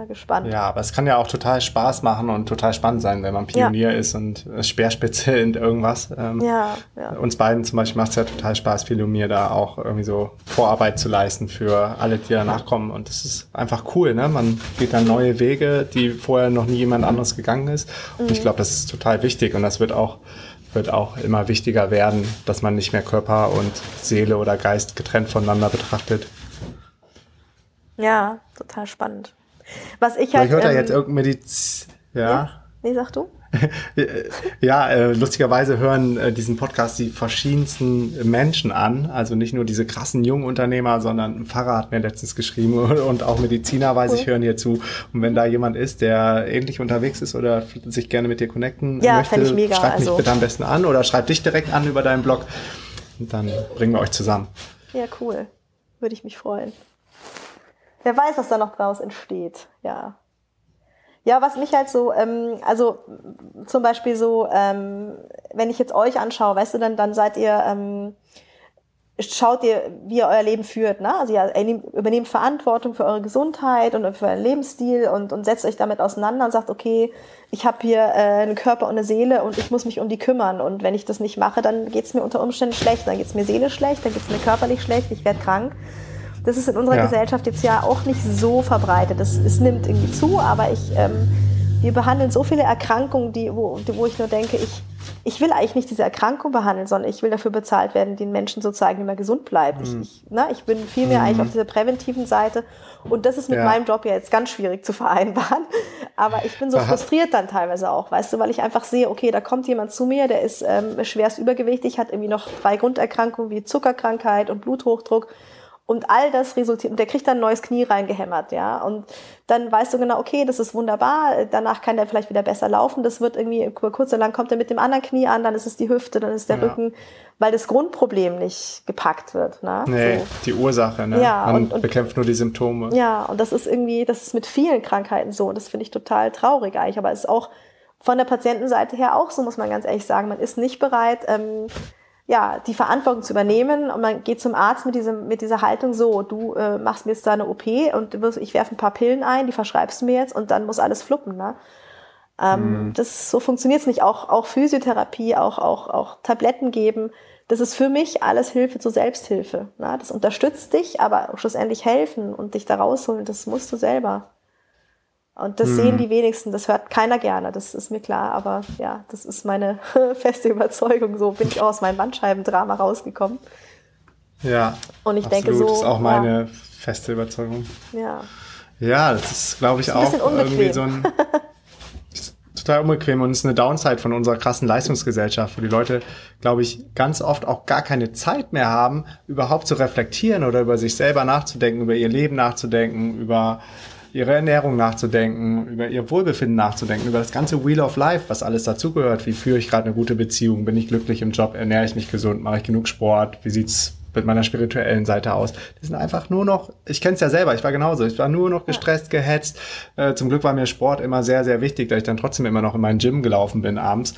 Mal gespannt. Ja, aber es kann ja auch total Spaß machen und total spannend sein, wenn man Pionier ist und äh, Speerspitze in irgendwas. Ähm, Ja, ja. Uns beiden zum Beispiel macht es ja total Spaß, Pionier da auch irgendwie so Vorarbeit zu leisten für alle, die danach kommen. Und das ist einfach cool, ne? Man geht dann neue Wege, die vorher noch nie jemand anderes gegangen ist. Und Mhm. ich glaube, das ist total wichtig und das wird auch wird auch immer wichtiger werden, dass man nicht mehr Körper und Seele oder Geist getrennt voneinander betrachtet. Ja, total spannend. Was ich halt. Ich höre da ähm, jetzt irgendein Mediz... Ja. ja. Nee, sag du. ja, äh, lustigerweise hören äh, diesen Podcast die verschiedensten Menschen an. Also nicht nur diese krassen jungen Unternehmer, sondern ein Pfarrer hat mir letztens geschrieben und auch Mediziner, weiß Cool. ich, hören hier zu. Und wenn da jemand ist, der ähnlich unterwegs ist oder sich gerne mit dir connecten Ja, möchte, ich mega, schreib mich also- bitte am besten an oder schreib dich direkt an über deinen Blog. Und dann bringen wir euch zusammen. Ja, cool. Würde ich mich freuen. Wer weiß, was da noch draus entsteht. Ja. Ja, was mich halt so, ähm, also zum Beispiel so, ähm, wenn ich jetzt euch anschaue, weißt du, dann, dann seid ihr, ähm, schaut ihr, wie ihr euer Leben führt. Ne? Also ihr nehmt- übernehmt Verantwortung für eure Gesundheit und für euren Lebensstil und, und setzt euch damit auseinander und sagt, okay, ich habe hier äh, einen Körper und eine Seele und ich muss mich um die kümmern. Und wenn ich das nicht mache, dann geht es mir unter Umständen schlecht. Dann geht es mir seelisch schlecht, dann geht es mir körperlich schlecht, ich werde krank. Das ist in unserer Ja. Gesellschaft jetzt ja auch nicht so verbreitet. Es, es nimmt irgendwie zu, aber ich, ähm, wir behandeln so viele Erkrankungen, die, wo, die, wo ich nur denke, ich, ich will eigentlich nicht diese Erkrankung behandeln, sondern ich will dafür bezahlt werden, den Menschen so zeigen, wie man gesund bleibt. Ich, ich, na, ich bin viel mehr eigentlich auf dieser präventiven Seite. Und das ist mit Ja. meinem Job ja jetzt ganz schwierig zu vereinbaren. Aber ich bin so Aha. frustriert dann teilweise auch, weißt du, weil ich einfach sehe, okay, da kommt jemand zu mir, der ist ähm, schwerst übergewichtig, hat irgendwie noch drei Grunderkrankungen wie Zuckerkrankheit und Bluthochdruck. Und all das resultiert, und der kriegt dann ein neues Knie reingehämmert, ja. Und dann weißt du genau, okay, das ist wunderbar, danach kann der vielleicht wieder besser laufen. Das wird irgendwie, kurz oder lang kommt er mit dem anderen Knie an, dann ist es die Hüfte, dann ist der Ja. Rücken, weil das Grundproblem nicht gepackt wird. Ne? Nee, So. die Ursache, ne? Ja, Man und- und- bekämpft nur die Symptome. Ja, und das ist irgendwie, das ist mit vielen Krankheiten so. Und das finde ich total traurig eigentlich. Aber es ist auch von der Patientenseite her auch so, muss man ganz ehrlich sagen. Man ist nicht bereit, ähm, ja, die Verantwortung zu übernehmen. Und man geht zum Arzt mit, diesem, mit dieser Haltung so, du äh, machst mir jetzt da eine OP und du wirst, ich werfe ein paar Pillen ein, die verschreibst du mir jetzt und dann muss alles fluppen. Ne? Ähm, das, so funktioniert es nicht. Auch, auch Physiotherapie, auch, auch, auch Tabletten geben. Das ist für mich alles Hilfe zur Selbsthilfe. Ne? Das unterstützt dich, aber schlussendlich helfen und dich da rausholen, das musst du selber. Und das sehen die wenigsten, das hört keiner gerne, das ist mir klar, aber ja, das ist meine feste Überzeugung. So bin ich auch aus meinem Bandscheibendrama rausgekommen. Ja. Und ich absolut. denke so, Das ist auch ja. meine feste Überzeugung. Ja. Ja, das ist, glaube ich, Ist auch irgendwie so ein. ist total unbequem und ist eine Downside von unserer krassen Leistungsgesellschaft, wo die Leute, glaube ich, ganz oft auch gar keine Zeit mehr haben, überhaupt zu reflektieren oder über sich selber nachzudenken, über ihr Leben nachzudenken, über ihre Ernährung nachzudenken, über ihr Wohlbefinden nachzudenken, über das ganze Wheel of Life, was alles dazugehört. Wie führe ich gerade eine gute Beziehung? Bin ich glücklich im Job? Ernähre ich mich gesund? Mache ich genug Sport? Wie sieht's mit meiner spirituellen Seite aus? Die sind einfach nur noch, ich kenne es ja selber, ich war genauso, ich war nur noch gestresst, gehetzt. Äh, zum Glück war mir Sport immer sehr, sehr wichtig, da ich dann trotzdem immer noch in mein Gym gelaufen bin abends.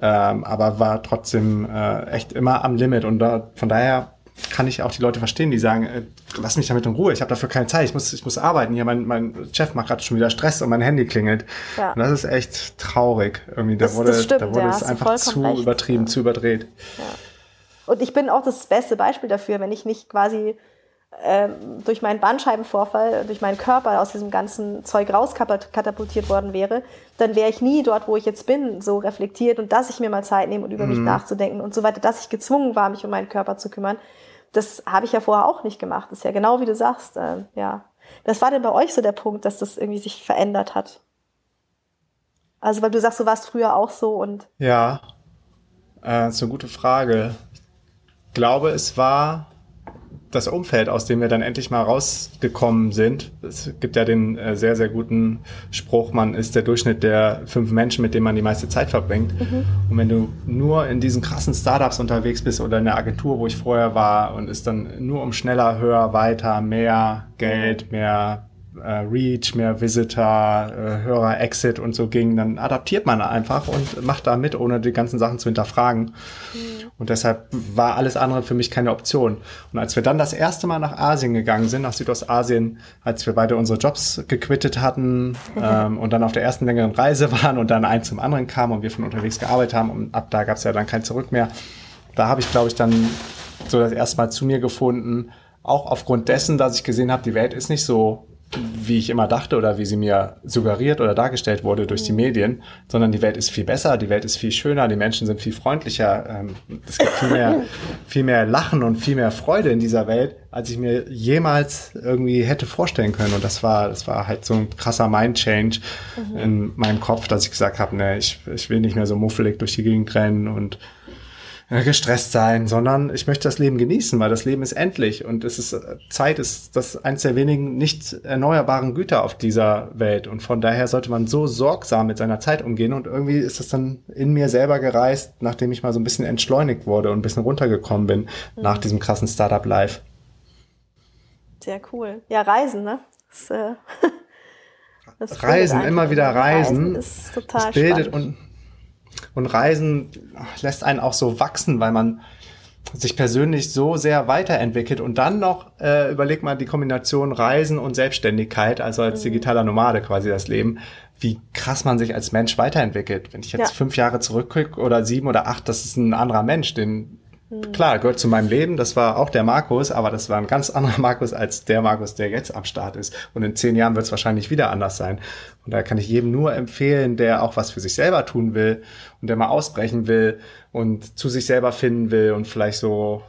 Ähm, aber war trotzdem äh, echt immer am Limit und da, von daher kann ich auch die Leute verstehen, die sagen, äh, lass mich damit in Ruhe, ich habe dafür keine Zeit, ich muss, ich muss arbeiten. Hier, mein, mein Chef macht gerade schon wieder Stress und mein Handy klingelt. Ja. Und das ist echt traurig. Irgendwie, da Das- wurde, das stimmt, da wurde ja, es einfach zu recht, übertrieben, ja. zu überdreht. Und ich bin auch das beste Beispiel dafür, wenn ich nicht quasi durch meinen Bandscheibenvorfall, durch meinen Körper aus diesem ganzen Zeug rauskatapultiert worden wäre, dann wäre ich nie dort, wo ich jetzt bin, so reflektiert und dass ich mir mal Zeit nehme und über mich nachzudenken und so weiter, dass ich gezwungen war, mich um meinen Körper zu kümmern. Das habe ich ja vorher auch nicht gemacht. Das ist ja genau wie du sagst. Äh, ja. Was war denn bei euch so der Punkt, dass das irgendwie sich verändert hat? Also, weil du sagst, du warst früher auch so und Ja, äh, ist eine gute Frage. Ich glaube, es war das Umfeld, aus dem wir dann endlich mal rausgekommen sind. Es gibt ja den äh, sehr, sehr guten Spruch, man ist der Durchschnitt der fünf Menschen, mit denen man die meiste Zeit verbringt. Und wenn du nur in diesen krassen Startups unterwegs bist oder in der Agentur, wo ich vorher war, und es dann nur um schneller, höher, weiter, mehr Geld, mehr äh, Reach, mehr Visitor, äh, höherer Exit und so ging, dann adaptiert man einfach und macht da mit, ohne die ganzen Sachen zu hinterfragen. Und deshalb war alles andere für mich keine Option. Und als wir dann das erste Mal nach Asien gegangen sind, nach Südostasien, als wir beide unsere Jobs gequittet hatten ähm, und dann auf der ersten längeren Reise waren und dann eins zum anderen kam und wir von unterwegs gearbeitet haben und ab da gab es ja dann kein Zurück mehr, da habe ich, glaube ich, dann so das erste Mal zu mir gefunden, auch aufgrund dessen, dass ich gesehen habe, die Welt ist nicht so wie ich immer dachte oder wie sie mir suggeriert oder dargestellt wurde durch die mhm. Medien, sondern die Welt ist viel besser, die Welt ist viel schöner, die Menschen sind viel freundlicher, ähm, es gibt viel mehr, viel mehr Lachen und viel mehr Freude in dieser Welt, als ich mir jemals irgendwie hätte vorstellen können. Und das war, das war halt so ein krasser Mind-Change mhm. in meinem Kopf, dass ich gesagt habe, ne, ich, ich will nicht mehr so muffelig durch die Gegend rennen und gestresst sein, sondern ich möchte das Leben genießen, weil das Leben ist endlich und es ist Zeit ist das eines der wenigen nicht erneuerbaren Güter auf dieser Welt und von daher sollte man so sorgsam mit seiner Zeit umgehen und irgendwie ist das dann in mir selber gereist, nachdem ich mal so ein bisschen entschleunigt wurde und ein bisschen runtergekommen bin mhm. nach diesem krassen Startup Life. Sehr cool. Ja, Reisen, ne? Das, äh, das reisen, immer wieder reisen. reisen ist total das bildet spannend. und und Reisen lässt einen auch so wachsen, weil man sich persönlich so sehr weiterentwickelt und dann noch äh, überleg mal die Kombination Reisen und Selbstständigkeit, also als mhm. digitaler Nomade quasi das Leben, wie krass man sich als Mensch weiterentwickelt. Wenn ich jetzt ja. fünf Jahre zurückgucke oder sieben oder acht, das ist ein anderer Mensch, den. Klar, gehört zu meinem Leben. Das war auch der Markus, aber das war ein ganz anderer Markus als der Markus, der jetzt am Start ist. Und in zehn Jahren wird es wahrscheinlich wieder anders sein. Und da kann ich jedem nur empfehlen, der auch was für sich selber tun will und der mal ausbrechen will und zu sich selber finden will und vielleicht so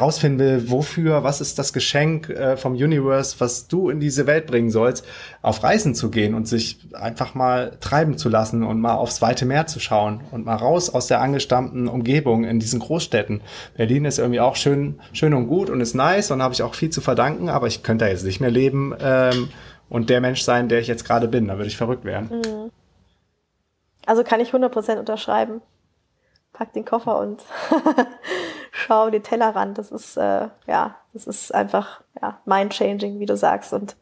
rausfinden will, wofür, was ist das Geschenk äh, vom Universe, was du in diese Welt bringen sollst, auf Reisen zu gehen und sich einfach mal treiben zu lassen und mal aufs weite Meer zu schauen und mal raus aus der angestammten Umgebung in diesen Großstädten. Berlin ist irgendwie auch schön, schön und gut und ist nice und habe ich auch viel zu verdanken, aber ich könnte da jetzt nicht mehr leben ähm, und der Mensch sein, der ich jetzt gerade bin. Da würde ich verrückt werden. Mhm. Also kann ich 100% unterschreiben. Pack den Koffer und schau den Tellerrand. Das ist, äh, ja, das ist einfach, ja, mind-changing, wie du sagst. Und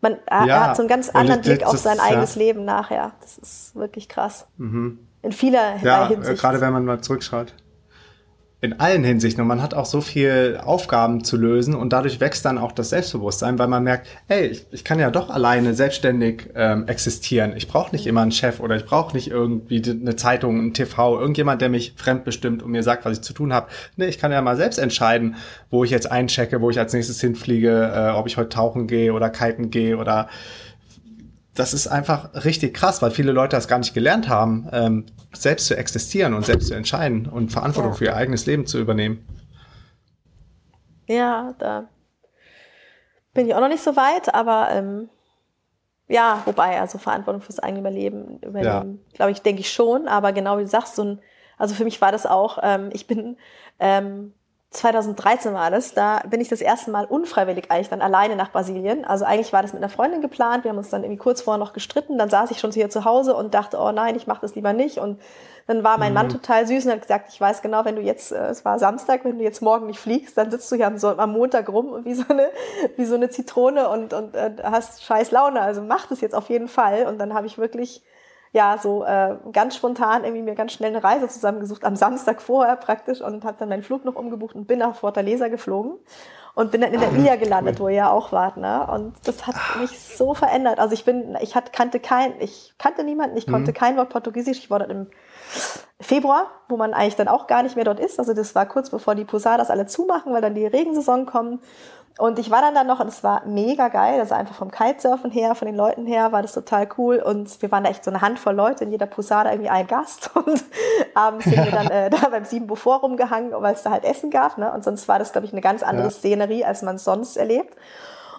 man ja, er hat so einen ganz anderen Blick auf sein eigenes ja. Leben nachher. Das ist wirklich krass. Mhm. In vieler ja, Hinsicht. Gerade wenn man mal zurückschaut in allen Hinsichten und man hat auch so viel Aufgaben zu lösen und dadurch wächst dann auch das Selbstbewusstsein, weil man merkt, hey, ich, ich kann ja doch alleine selbstständig ähm, existieren. Ich brauche nicht immer einen Chef oder ich brauche nicht irgendwie eine Zeitung, ein TV, irgendjemand, der mich fremdbestimmt und mir sagt, was ich zu tun habe. Nee, ich kann ja mal selbst entscheiden, wo ich jetzt einchecke, wo ich als nächstes hinfliege, äh, ob ich heute tauchen gehe oder kiten gehe oder das ist einfach richtig krass, weil viele Leute das gar nicht gelernt haben, ähm, selbst zu existieren und selbst zu entscheiden und Verantwortung ja. für ihr eigenes Leben zu übernehmen. Ja, da bin ich auch noch nicht so weit, aber ähm, ja, wobei, also Verantwortung fürs eigene Überleben, Überleben ja. glaube ich, denke ich schon, aber genau wie du sagst, so ein, also für mich war das auch, ähm, ich bin ähm, 2013 war das, da bin ich das erste Mal unfreiwillig eigentlich dann alleine nach Brasilien. Also eigentlich war das mit einer Freundin geplant, wir haben uns dann irgendwie kurz vorher noch gestritten, dann saß ich schon hier zu Hause und dachte, oh nein, ich mache das lieber nicht und dann war mein mhm. Mann total süß und hat gesagt, ich weiß genau, wenn du jetzt, äh, es war Samstag, wenn du jetzt morgen nicht fliegst, dann sitzt du hier am, am Montag rum wie so eine, wie so eine Zitrone und, und äh, hast scheiß Laune. Also mach das jetzt auf jeden Fall. Und dann habe ich wirklich ja, so äh, ganz spontan irgendwie mir ganz schnell eine Reise zusammengesucht, am Samstag vorher praktisch und habe dann meinen Flug noch umgebucht und bin nach Fortaleza geflogen und bin dann in der Villa gelandet, cool. wo ihr ja auch wart, ne? Und das hat mich so verändert. Also ich bin, ich hat, kannte kein, ich kannte niemanden, ich konnte mhm. kein Wort Portugiesisch. Ich war dort im Februar, wo man eigentlich dann auch gar nicht mehr dort ist. Also das war kurz bevor die Posadas alle zumachen, weil dann die Regensaison kommt. Und ich war dann da noch und es war mega geil. Also einfach vom Kitesurfen her, von den Leuten her war das total cool. Und wir waren da echt so eine Handvoll Leute, in jeder Posada irgendwie ein Gast. Und abends sind wir dann äh, da beim Sieben Beaufort rumgehangen, weil es da halt Essen gab. Ne? Und sonst war das, glaube ich, eine ganz andere ja. Szenerie, als man es sonst erlebt.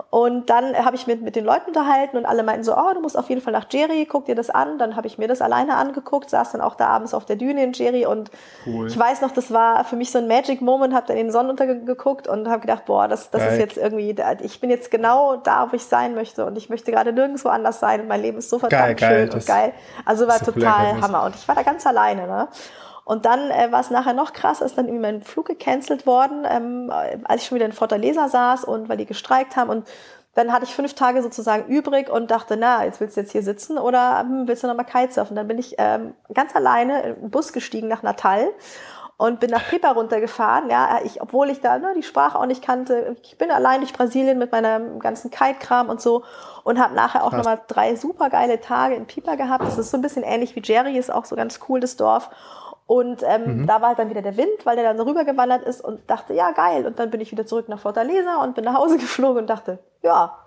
Und dann habe ich mit, mit den Leuten unterhalten und alle meinten so, oh, du musst auf jeden Fall nach Jerry, guck dir das an. Dann habe ich mir das alleine angeguckt, saß dann auch da abends auf der Düne in Jerry und cool. ich weiß noch, das war für mich so ein Magic Moment, habe dann in den Sonnenuntergang geguckt und habe gedacht, boah, das, das ist jetzt irgendwie, ich bin jetzt genau da, wo ich sein möchte und ich möchte gerade nirgendwo anders sein und mein Leben ist so verdammt geil, schön geil, und geil. Also war total Hammer und ich war da ganz alleine. Ne? Und dann äh, war es nachher noch krass, ist dann irgendwie mein Flug gecancelt worden, ähm, als ich schon wieder in Fortaleza saß und weil die gestreikt haben. Und dann hatte ich fünf Tage sozusagen übrig und dachte, na, jetzt willst du jetzt hier sitzen oder hm, willst du nochmal Kitesurfen? Dann bin ich ähm, ganz alleine in Bus gestiegen nach Natal und bin nach Pipa runtergefahren. Ja, ich, obwohl ich da ne, die Sprache auch nicht kannte. Ich bin allein durch Brasilien mit meinem ganzen Kite-Kram und so und habe nachher auch nochmal drei super geile Tage in Pipa gehabt. Das ist so ein bisschen ähnlich wie Jerry, ist auch so ganz cool, das Dorf. Und ähm, mhm. da war halt dann wieder der Wind, weil der dann rübergewandert ist und dachte, ja, geil. Und dann bin ich wieder zurück nach Fortaleza und bin nach Hause geflogen und dachte, ja,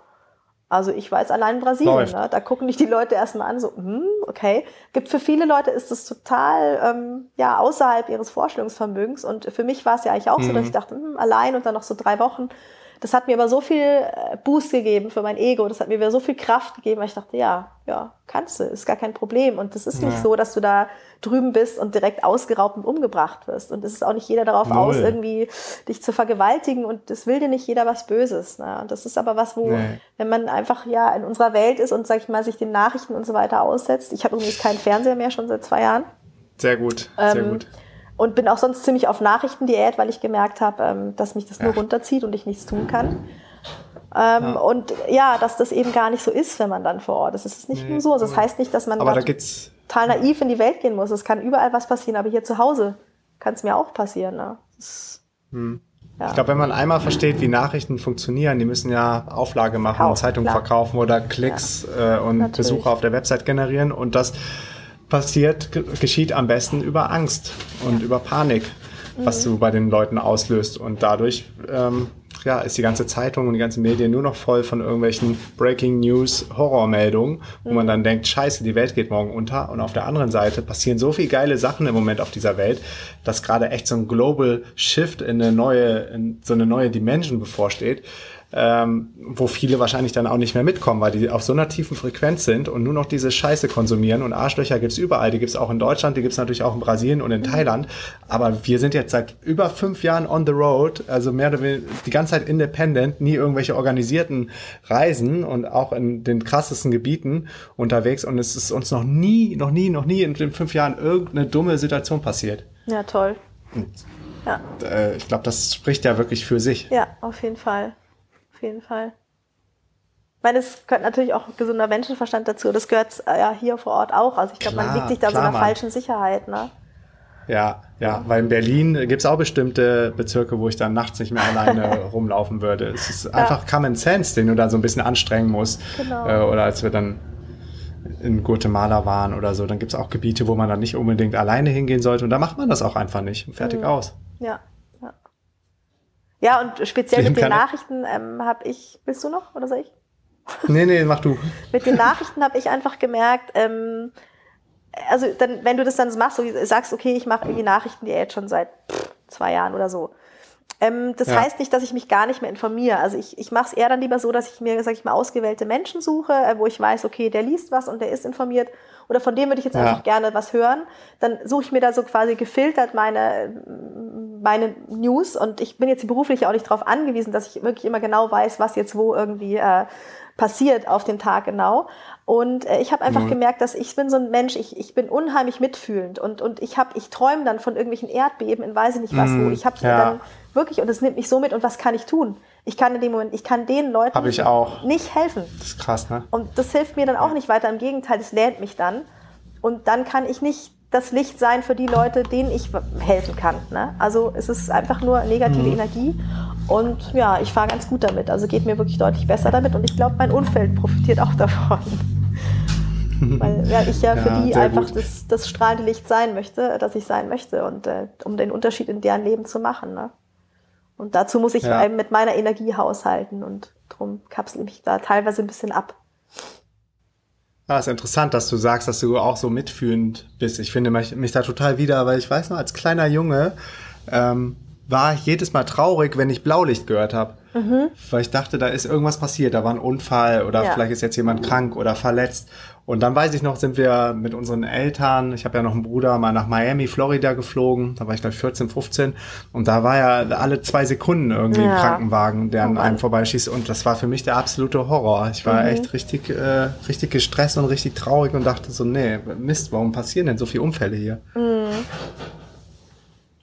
Also ich weiß allein in Brasilien, ne? da gucken dich die Leute erstmal an, so, hm, okay. Gibt für viele Leute ist das total ähm, ja außerhalb ihres Vorstellungsvermögens. Und für mich war es ja eigentlich auch mhm. so, dass ich dachte, hm, allein und dann noch so drei Wochen das hat mir aber so viel äh, Boost gegeben für mein Ego, das hat mir wieder so viel Kraft gegeben, weil ich dachte, ja, ja, kannst du, ist gar kein Problem. Und das ist nicht so, dass du da drüben bist und direkt ausgeraubt und umgebracht wirst. Und es ist auch nicht jeder darauf Null. aus, irgendwie dich zu vergewaltigen und es will dir nicht jeder was Böses. Ne? Und das ist aber was, wo, nee. wenn man einfach ja in unserer Welt ist und, sag ich mal, sich den Nachrichten und so weiter aussetzt. Ich habe übrigens keinen Fernseher mehr schon seit zwei Jahren. Sehr gut, sehr ähm, gut und bin auch sonst ziemlich auf Nachrichtendiät, weil ich gemerkt habe, ähm, dass mich das ja. nur runterzieht und ich nichts tun kann. Ähm, ja. Und ja, dass das eben gar nicht so ist, wenn man dann vor Ort ist. Es ist nicht nee, nur so. Das heißt nicht, dass man da total naiv in die Welt gehen muss. Es kann überall was passieren, aber hier zu Hause kann es mir auch passieren. Ne? Das, hm. ja. Ich glaube, wenn man einmal versteht, wie Nachrichten funktionieren, die müssen ja Auflage machen, Verkauf, Zeitungen verkaufen oder Klicks äh, und Natürlich. Besucher auf der Website generieren und das passiert, geschieht am besten über Angst und über Panik, was du bei den Leuten auslöst. Und dadurch ähm, ja, ist die ganze Zeitung und die ganzen Medien nur noch voll von irgendwelchen Breaking News Horrormeldungen, wo man dann denkt, scheiße, die Welt geht morgen unter. Und auf der anderen Seite passieren so viele geile Sachen im Moment auf dieser Welt, dass gerade echt so ein Global Shift in eine neue, in so eine neue Dimension bevorsteht ähm, wo viele wahrscheinlich dann auch nicht mehr mitkommen, weil die auf so einer tiefen Frequenz sind und nur noch diese Scheiße konsumieren. Und Arschlöcher gibt's überall. Die gibt's auch in Deutschland, die gibt's natürlich auch in Brasilien und in mhm. Thailand. Aber wir sind jetzt seit über fünf Jahren on the road, also mehr oder weniger die ganze Zeit independent, nie irgendwelche organisierten Reisen und auch in den krassesten Gebieten unterwegs. Und es ist uns noch nie, noch nie, noch nie in den fünf Jahren irgendeine dumme Situation passiert. Ja, toll. Und, ja. Äh, ich glaube, das spricht ja wirklich für sich. Ja, auf jeden Fall auf jeden Fall. Ich meine, es gehört natürlich auch gesunder Menschenverstand dazu. Das gehört äh, ja hier vor Ort auch. Also ich glaube, man liegt sich da klar, so einer Mann. falschen Sicherheit, ne? Ja, ja, weil in Berlin gibt es auch bestimmte Bezirke, wo ich dann nachts nicht mehr alleine rumlaufen würde. Es ist einfach ja. Common Sense, den du da so ein bisschen anstrengen musst. Genau. Äh, oder als wir dann in Guatemala waren oder so, dann gibt es auch Gebiete, wo man dann nicht unbedingt alleine hingehen sollte und da macht man das auch einfach nicht. Fertig mhm. aus. Ja, ja, und speziell mit den Nachrichten ähm, habe ich, bist du noch oder soll ich? Nee, nee, mach du. mit den Nachrichten habe ich einfach gemerkt, ähm, also dann, wenn du das dann machst, so sagst, okay, ich mache irgendwie Nachrichten, die jetzt schon seit pff, zwei Jahren oder so. Ähm, das ja. heißt nicht, dass ich mich gar nicht mehr informiere. Also ich, ich mache es eher dann lieber so, dass ich mir, sag ich mal, ausgewählte Menschen suche, äh, wo ich weiß, okay, der liest was und der ist informiert oder von dem würde ich jetzt ja. einfach gerne was hören. Dann suche ich mir da so quasi gefiltert meine, meine News und ich bin jetzt beruflich auch nicht darauf angewiesen, dass ich wirklich immer genau weiß, was jetzt wo irgendwie äh, passiert auf den Tag genau. Und äh, ich habe einfach mhm. gemerkt, dass ich bin so ein Mensch, ich, ich bin unheimlich mitfühlend und, und ich habe, ich träume dann von irgendwelchen Erdbeben in weiß ich nicht was, mhm. wo ich habe ja. dann wirklich, und es nimmt mich so mit und was kann ich tun? Ich kann in dem Moment, ich kann den Leuten nicht helfen. Das ist krass, ne? Und das hilft mir dann auch nicht weiter. Im Gegenteil, es lähmt mich dann. Und dann kann ich nicht das Licht sein für die Leute, denen ich helfen kann. Ne? Also es ist einfach nur negative mhm. Energie. Und ja, ich fahre ganz gut damit. Also geht mir wirklich deutlich besser damit. Und ich glaube, mein Umfeld profitiert auch davon. Weil ja, ich ja, ja für die einfach das, das, strahlende Licht sein möchte, das ich sein möchte. Und äh, um den Unterschied in deren Leben zu machen. Ne? Und dazu muss ich ja. mit meiner Energie haushalten und darum kapsel ich mich da teilweise ein bisschen ab. Ah, ist interessant, dass du sagst, dass du auch so mitfühlend bist. Ich finde mich, mich da total wieder, weil ich weiß noch, als kleiner Junge ähm, war ich jedes Mal traurig, wenn ich Blaulicht gehört habe. Mhm. Weil ich dachte, da ist irgendwas passiert, da war ein Unfall oder ja. vielleicht ist jetzt jemand krank oder verletzt. Und dann weiß ich noch, sind wir mit unseren Eltern, ich habe ja noch einen Bruder, mal nach Miami, Florida geflogen. Da war ich glaube 14, 15. Und da war ja alle zwei Sekunden irgendwie ja. ein Krankenwagen, der an oh einem vorbeischießt. Und das war für mich der absolute Horror. Ich war mhm. echt richtig, äh, richtig gestresst und richtig traurig und dachte so, nee, Mist, warum passieren denn so viele Unfälle hier? Mhm.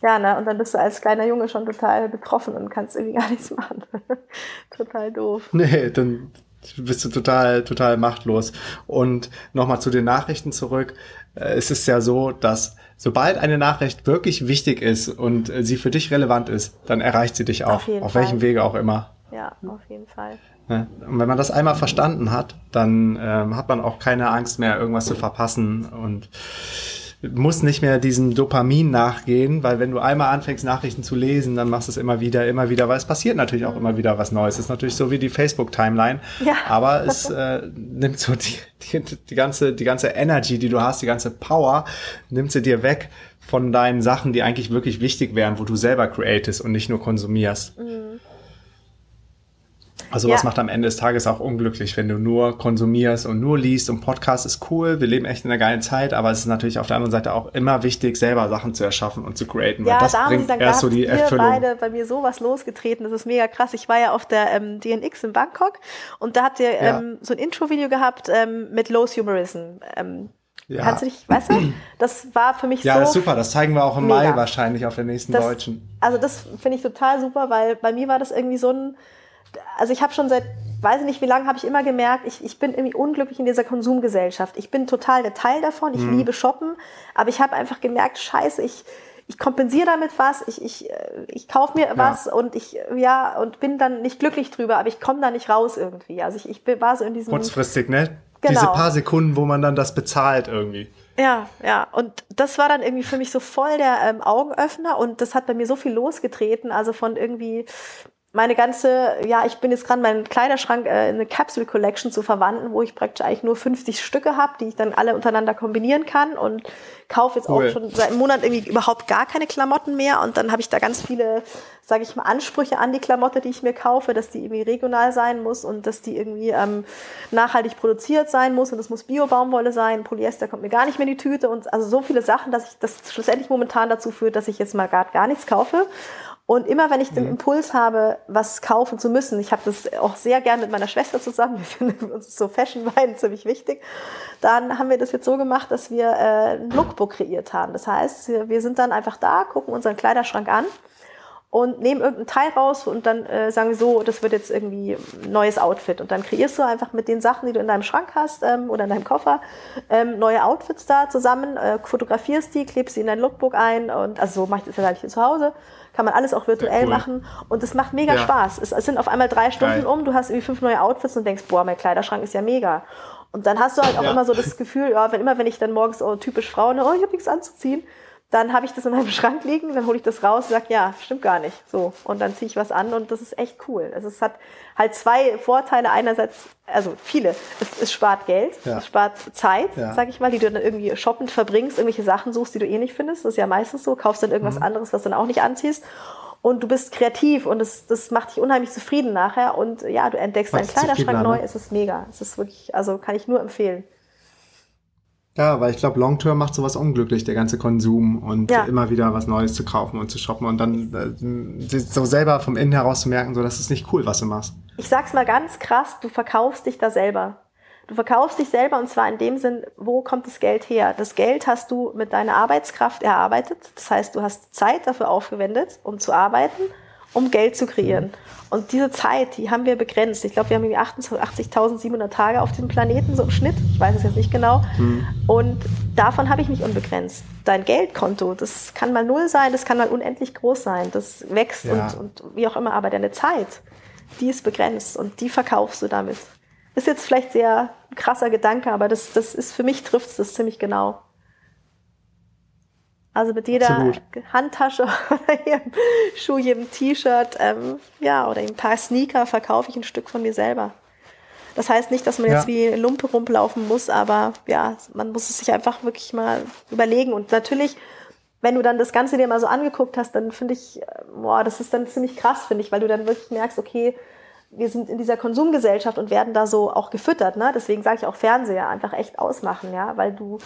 Ja, ne? Und dann bist du als kleiner Junge schon total betroffen und kannst irgendwie gar nichts machen. total doof. Nee, dann bist du total, total machtlos. Und nochmal zu den Nachrichten zurück. Äh, es ist ja so, dass sobald eine Nachricht wirklich wichtig ist und äh, sie für dich relevant ist, dann erreicht sie dich auch. Auf, auf welchem Wege auch immer. Ja, auf jeden Fall. Und wenn man das einmal verstanden hat, dann ähm, hat man auch keine Angst mehr, irgendwas zu verpassen. Und musst nicht mehr diesem Dopamin nachgehen, weil wenn du einmal anfängst, Nachrichten zu lesen, dann machst du es immer wieder, immer wieder, weil es passiert natürlich auch immer wieder was Neues. Es ist natürlich so wie die Facebook-Timeline, Ja. aber es äh, nimmt so die, die, die, ganze, die ganze Energy, die du hast, die ganze Power, nimmt sie dir weg von deinen Sachen, die eigentlich wirklich wichtig wären, wo du selber createst und nicht nur konsumierst. Also was Ja. macht am Ende des Tages auch unglücklich, wenn du nur konsumierst und nur liest und Podcast ist cool, wir leben echt in einer geilen Zeit, aber es ist natürlich auf der anderen Seite auch immer wichtig, selber Sachen zu erschaffen und zu createn, Ja, das da haben sie bringt da erst so die Erfüllung. beide bei mir sowas losgetreten. Das ist mega krass. Ich war ja auf der ähm, DNX in Bangkok und da habt ihr Ja. ähm, so ein Intro-Video gehabt ähm, mit Low Humorism. Ähm, Ja. Kannst du dich, weißt du, das war für mich Ja, so ist super, das zeigen wir auch im Mega. Mai wahrscheinlich auf der nächsten Das- Deutschen. Also das finde ich total super, weil bei mir war das irgendwie so ein, also ich habe schon seit, weiß ich nicht wie lange, habe ich immer gemerkt, ich, ich bin irgendwie unglücklich in dieser Konsumgesellschaft. Ich bin total der Teil davon, ich Mhm. liebe Shoppen, aber ich habe einfach gemerkt, scheiße, ich, ich kompensiere damit was, ich, ich, äh, ich kaufe mir was und ich, ja, und bin dann nicht glücklich drüber, aber ich komme da nicht raus irgendwie. Also ich, ich war so in diesem... Kurzfristig, ne? Genau. Diese paar Sekunden, wo man dann das bezahlt irgendwie. Ja, ja. Und das war dann irgendwie für mich so voll der ähm, Augenöffner und das hat bei mir so viel losgetreten. Also von irgendwie meine ganze, ja, ich bin jetzt gerade meinen Kleiderschrank äh, in eine Capsule Collection zu verwandeln, wo ich praktisch eigentlich nur 50 Stücke habe, die ich dann alle untereinander kombinieren kann und kaufe jetzt Cool. auch schon seit einem Monat irgendwie überhaupt gar keine Klamotten mehr und dann habe ich da ganz viele, sage ich mal, Ansprüche an die Klamotte, die ich mir kaufe, dass die irgendwie regional sein muss und dass die irgendwie ähm, nachhaltig produziert sein muss und das muss Bio-Baumwolle sein, Polyester kommt mir gar nicht mehr in die Tüte und also so viele Sachen, dass ich das schlussendlich momentan dazu führt, dass ich jetzt mal gar, gar nichts kaufe. Und immer wenn ich den Impuls habe, was kaufen zu müssen, ich habe das auch sehr gern mit meiner Schwester zusammen, wir finden uns so Fashion-Wein ziemlich wichtig, dann haben wir das jetzt so gemacht, dass wir äh, ein Lookbook kreiert haben. Das heißt, wir, sind dann einfach da, gucken unseren Kleiderschrank an und nehmen irgendeinen Teil raus und dann äh, sagen wir so, das wird jetzt irgendwie ein neues Outfit. Und dann kreierst du einfach mit den Sachen, die du in deinem Schrank hast ähm, oder in deinem Koffer, ähm, neue Outfits da zusammen, äh, fotografierst die, klebst sie in dein Lookbook ein und also so mache ich das ja hier zu Hause. Kann man alles auch virtuell cool. machen und es macht mega Ja. Spaß. Es, es sind auf einmal drei Stunden Geil. um, du hast irgendwie fünf neue Outfits und denkst, boah, mein Kleiderschrank ist ja mega. Und dann hast du halt auch Ja. immer so das Gefühl, ja, wenn immer wenn ich dann morgens oh, typisch Frauen, oh, ich habe nichts anzuziehen, dann habe ich das in meinem Schrank liegen, dann hole ich das raus und sage, ja, stimmt gar nicht. So. Und dann ziehe ich was an und das ist echt cool. Also es hat halt zwei Vorteile. Einerseits, also viele, es, es spart Geld, Ja. es spart Zeit, Ja. sag ich mal, die du dann irgendwie shoppend verbringst, irgendwelche Sachen suchst, die du eh nicht findest. Das ist ja meistens so, kaufst dann irgendwas Mhm. anderes, was du dann auch nicht anziehst. Und du bist kreativ und das, das macht dich unheimlich zufrieden nachher. Und ja, du entdeckst Macht deinen Kleiderschrank neu. ne? Es ist mega. Es ist wirklich, also kann ich nur empfehlen. Ja, weil ich glaube, Long-Term macht sowas unglücklich, der ganze Konsum und Ja. immer wieder was Neues zu kaufen und zu shoppen und dann äh, so selber vom Innen heraus zu merken, so das ist nicht cool, was du machst. Ich sag's mal ganz krass, du verkaufst dich da selber. Du verkaufst dich selber und zwar in dem Sinn, wo kommt das Geld her? Das Geld hast du mit deiner Arbeitskraft erarbeitet. Das heißt, du hast Zeit dafür aufgewendet, um zu arbeiten, um Geld zu kreieren. Und diese Zeit, die haben wir begrenzt. Ich glaube, wir haben irgendwie 80.700 Tage auf diesem Planeten, so im Schnitt. Ich weiß es jetzt nicht genau. Und davon habe ich nicht unbegrenzt. Dein Geldkonto, das kann mal null sein, das kann mal unendlich groß sein. Das wächst Ja. und, und wie auch immer. Aber deine Zeit, die ist begrenzt und die verkaufst du damit. Ist jetzt vielleicht sehr krasser Gedanke, aber das, das ist für mich trifft es das ziemlich genau. Also mit jeder Absolut. Handtasche oder jedem Schuh, jedem T-Shirt, ähm, ja, oder ein paar Sneaker verkaufe ich ein Stück von mir selber. Das heißt nicht, dass man Ja. jetzt wie Lumpe rumlaufen muss, aber ja, man muss es sich einfach wirklich mal überlegen. Und natürlich, wenn du dann das Ganze dir mal so angeguckt hast, dann finde ich, äh, boah, das ist dann ziemlich krass, finde ich, weil du dann wirklich merkst, okay, wir sind in dieser Konsumgesellschaft und werden da so auch gefüttert. Ne? Deswegen sage ich auch Fernseher einfach echt ausmachen, ja, weil du,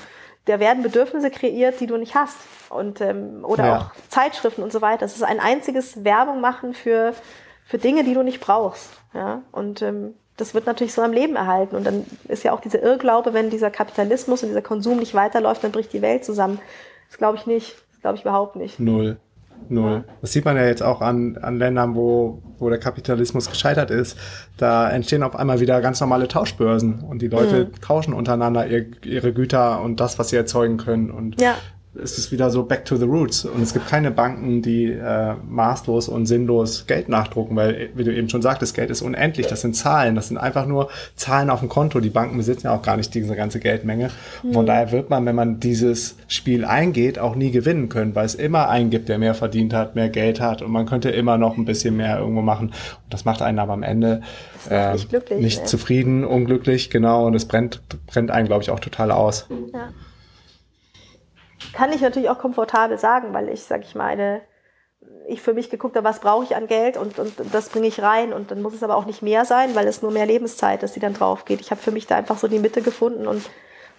da werden Bedürfnisse kreiert, die du nicht hast. Und, ähm, oder Ja. auch Zeitschriften und so weiter. Es ist ein einziges Werbung machen für, für Dinge, die du nicht brauchst. Ja? Und ähm, das wird natürlich so am Leben erhalten. Und dann ist ja auch dieser Irrglaube, wenn dieser Kapitalismus und dieser Konsum nicht weiterläuft, dann bricht die Welt zusammen. Das glaube ich nicht. Das glaube ich überhaupt nicht. Null. Null. Das sieht man ja jetzt auch an, an Ländern, wo, wo der Kapitalismus gescheitert ist. Da entstehen auf einmal wieder ganz normale Tauschbörsen und die Leute tauschen untereinander ihr, ihre Güter und das, was sie erzeugen können. Und Ja. Ist es wieder so back to the roots. Und es gibt keine Banken, die äh, maßlos und sinnlos Geld nachdrucken, weil, wie du eben schon sagtest, Geld ist unendlich. Das sind Zahlen. Das sind einfach nur Zahlen auf dem Konto. Die Banken besitzen ja auch gar nicht diese ganze Geldmenge. Mhm. Von daher wird man, wenn man dieses Spiel eingeht, auch nie gewinnen können, weil es immer einen gibt, der mehr verdient hat, mehr Geld hat und man könnte immer noch ein bisschen mehr irgendwo machen. Und das macht einen aber am Ende äh, nicht, nicht ne? zufrieden, unglücklich, genau. Und es brennt, brennt einen, glaube ich, auch total aus. Ja kann ich natürlich auch komfortabel sagen, weil ich, sag ich mal, eine, ich für mich geguckt habe, was brauche ich an Geld und, und, das bringe ich rein und dann muss es aber auch nicht mehr sein, weil es nur mehr Lebenszeit ist, die dann drauf geht. Ich habe für mich da einfach so die Mitte gefunden und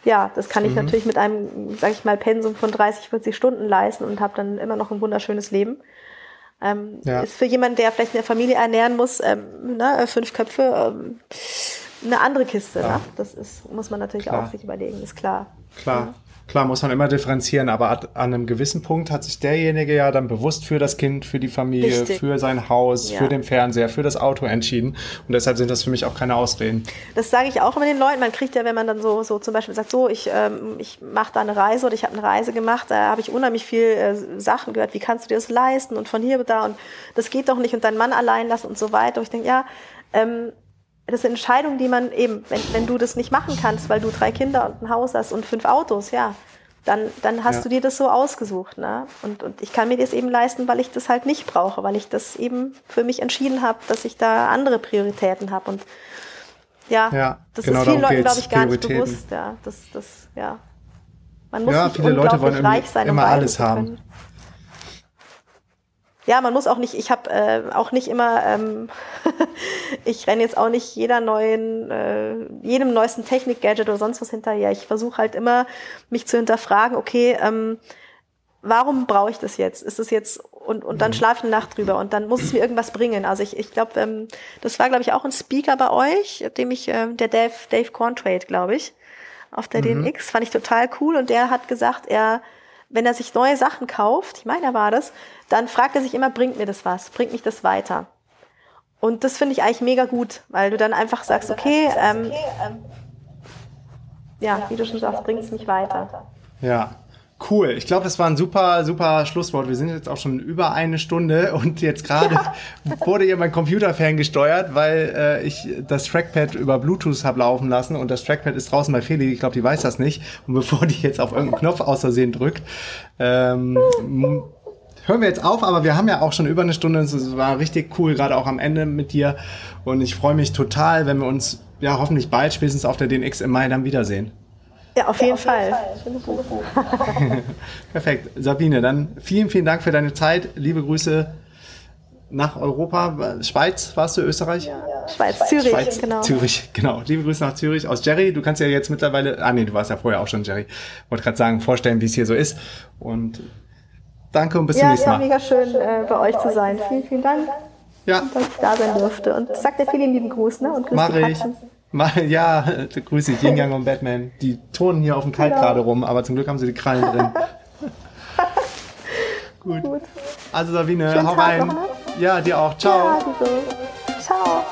ja, das kann ich mhm. natürlich mit einem, sag ich mal, Pensum von 30, 40 Stunden leisten und habe dann immer noch ein wunderschönes Leben. Ähm, ja. Ist für jemanden, der vielleicht eine Familie ernähren muss, ähm, ne, fünf Köpfe, ähm, eine andere Kiste. Ja. Ne? Das ist, muss man natürlich klar. auch sich überlegen, ist klar. Klar. Klar, muss man immer differenzieren, aber an einem gewissen Punkt hat sich derjenige ja dann bewusst für das Kind, für die Familie, Richtig. für sein Haus, ja. für den Fernseher, für das Auto entschieden. Und deshalb sind das für mich auch keine Ausreden. Das sage ich auch immer den Leuten. Man kriegt ja, wenn man dann so, so zum Beispiel sagt, so, ich, ähm, ich mache da eine Reise oder ich habe eine Reise gemacht, da habe ich unheimlich viel äh, Sachen gehört. Wie kannst du dir das leisten? Und von hier da und das geht doch nicht und deinen Mann allein lassen und so weiter. Und ich denke, ja, ähm, das sind Entscheidungen, die man eben, wenn, wenn du das nicht machen kannst, weil du drei Kinder und ein Haus hast und fünf Autos, ja, dann, dann hast ja. du dir das so ausgesucht. Ne? Und, und ich kann mir das eben leisten, weil ich das halt nicht brauche, weil ich das eben für mich entschieden habe, dass ich da andere Prioritäten habe. Und ja, ja das genau ist vielen Leuten, glaube ich, gar nicht bewusst. Ja, das, das, ja. Man muss ja, nicht viele Leute wollen reich sein, immer um alles haben ja, man muss auch nicht, ich habe äh, auch nicht immer, ähm, ich renne jetzt auch nicht jeder neuen, äh, jedem neuesten Technik-Gadget oder sonst was hinterher. Ich versuche halt immer, mich zu hinterfragen, okay, ähm, warum brauche ich das jetzt? Ist es jetzt und, und dann mhm. schlafe ich eine Nacht drüber und dann muss es mir irgendwas bringen. Also ich, ich glaube, ähm, das war, glaube ich, auch ein Speaker bei euch, dem ich, äh, der Dave, Dave Corntrade, glaube ich, auf der mhm. DNX, fand ich total cool und der hat gesagt, er wenn er sich neue Sachen kauft, ich meine, er war das, dann fragt er sich immer, bringt mir das was? Bringt mich das weiter? Und das finde ich eigentlich mega gut, weil du dann einfach sagst, okay, ähm, ähm, ja, wie du schon sagst, bringt es mich weiter. Ja, Cool. Ich glaube, das war ein super, super Schlusswort. Wir sind jetzt auch schon über eine Stunde und jetzt gerade ja. wurde hier mein Computer ferngesteuert, weil äh, ich das Trackpad über Bluetooth habe laufen lassen und das Trackpad ist draußen bei Feli. Ich glaube, die weiß das nicht. Und bevor die jetzt auf irgendeinen Knopf aus Versehen drückt, ähm, hören wir jetzt auf, aber wir haben ja auch schon über eine Stunde. Es war richtig cool, gerade auch am Ende mit dir. Und ich freue mich total, wenn wir uns ja hoffentlich bald, spätestens auf der DNX im Mai dann wiedersehen. Ja, auf jeden, ja, auf jeden Fall. Fall. Perfekt. Sabine, dann vielen, vielen Dank für deine Zeit. Liebe Grüße nach Europa. Schweiz warst du, Österreich? Ja, Schweiz, Schweiz, Zürich, Schweiz, genau. Zürich, genau. Liebe Grüße nach Zürich aus Jerry. Du kannst ja jetzt mittlerweile, ah nee, du warst ja vorher auch schon Jerry. Wollte gerade sagen, vorstellen, wie es hier so ist. Und danke und bis ja, zum nächsten Mal. Ja, mega schön, äh, bei euch zu sein. Vielen, vielen Dank, ja. dass ich da sein durfte. Und sag dir vielen lieben Gruß, ne? Und grüß Mach ich. Mal, ja, grüße ich Yin Yang und Batman. Die turnen hier auf dem Kalt genau. gerade rum, aber zum Glück haben sie die Krallen drin. Gut. Gut. Also Sabine, Schönen hau Tag rein. Noch, ne? Ja, dir auch. Ciao. Ja, Ciao.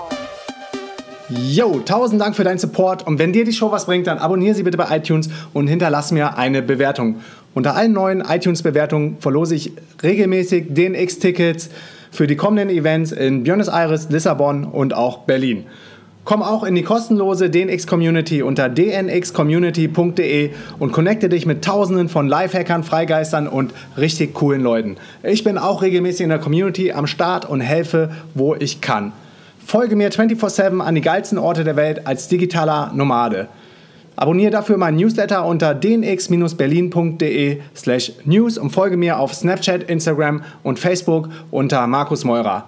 Yo, tausend Dank für deinen Support und wenn dir die Show was bringt, dann abonniere sie bitte bei iTunes und hinterlass mir eine Bewertung. Unter allen neuen iTunes-Bewertungen verlose ich regelmäßig DNX-Tickets für die kommenden Events in Buenos Aires, Lissabon und auch Berlin. Komm auch in die kostenlose DNX Community unter dnxcommunity.de und connecte dich mit tausenden von Lifehackern, Freigeistern und richtig coolen Leuten. Ich bin auch regelmäßig in der Community am Start und helfe, wo ich kann. Folge mir 24/7 an die geilsten Orte der Welt als digitaler Nomade. Abonniere dafür meinen Newsletter unter dnx-berlin.de slash news und folge mir auf Snapchat, Instagram und Facebook unter Markus Meurer.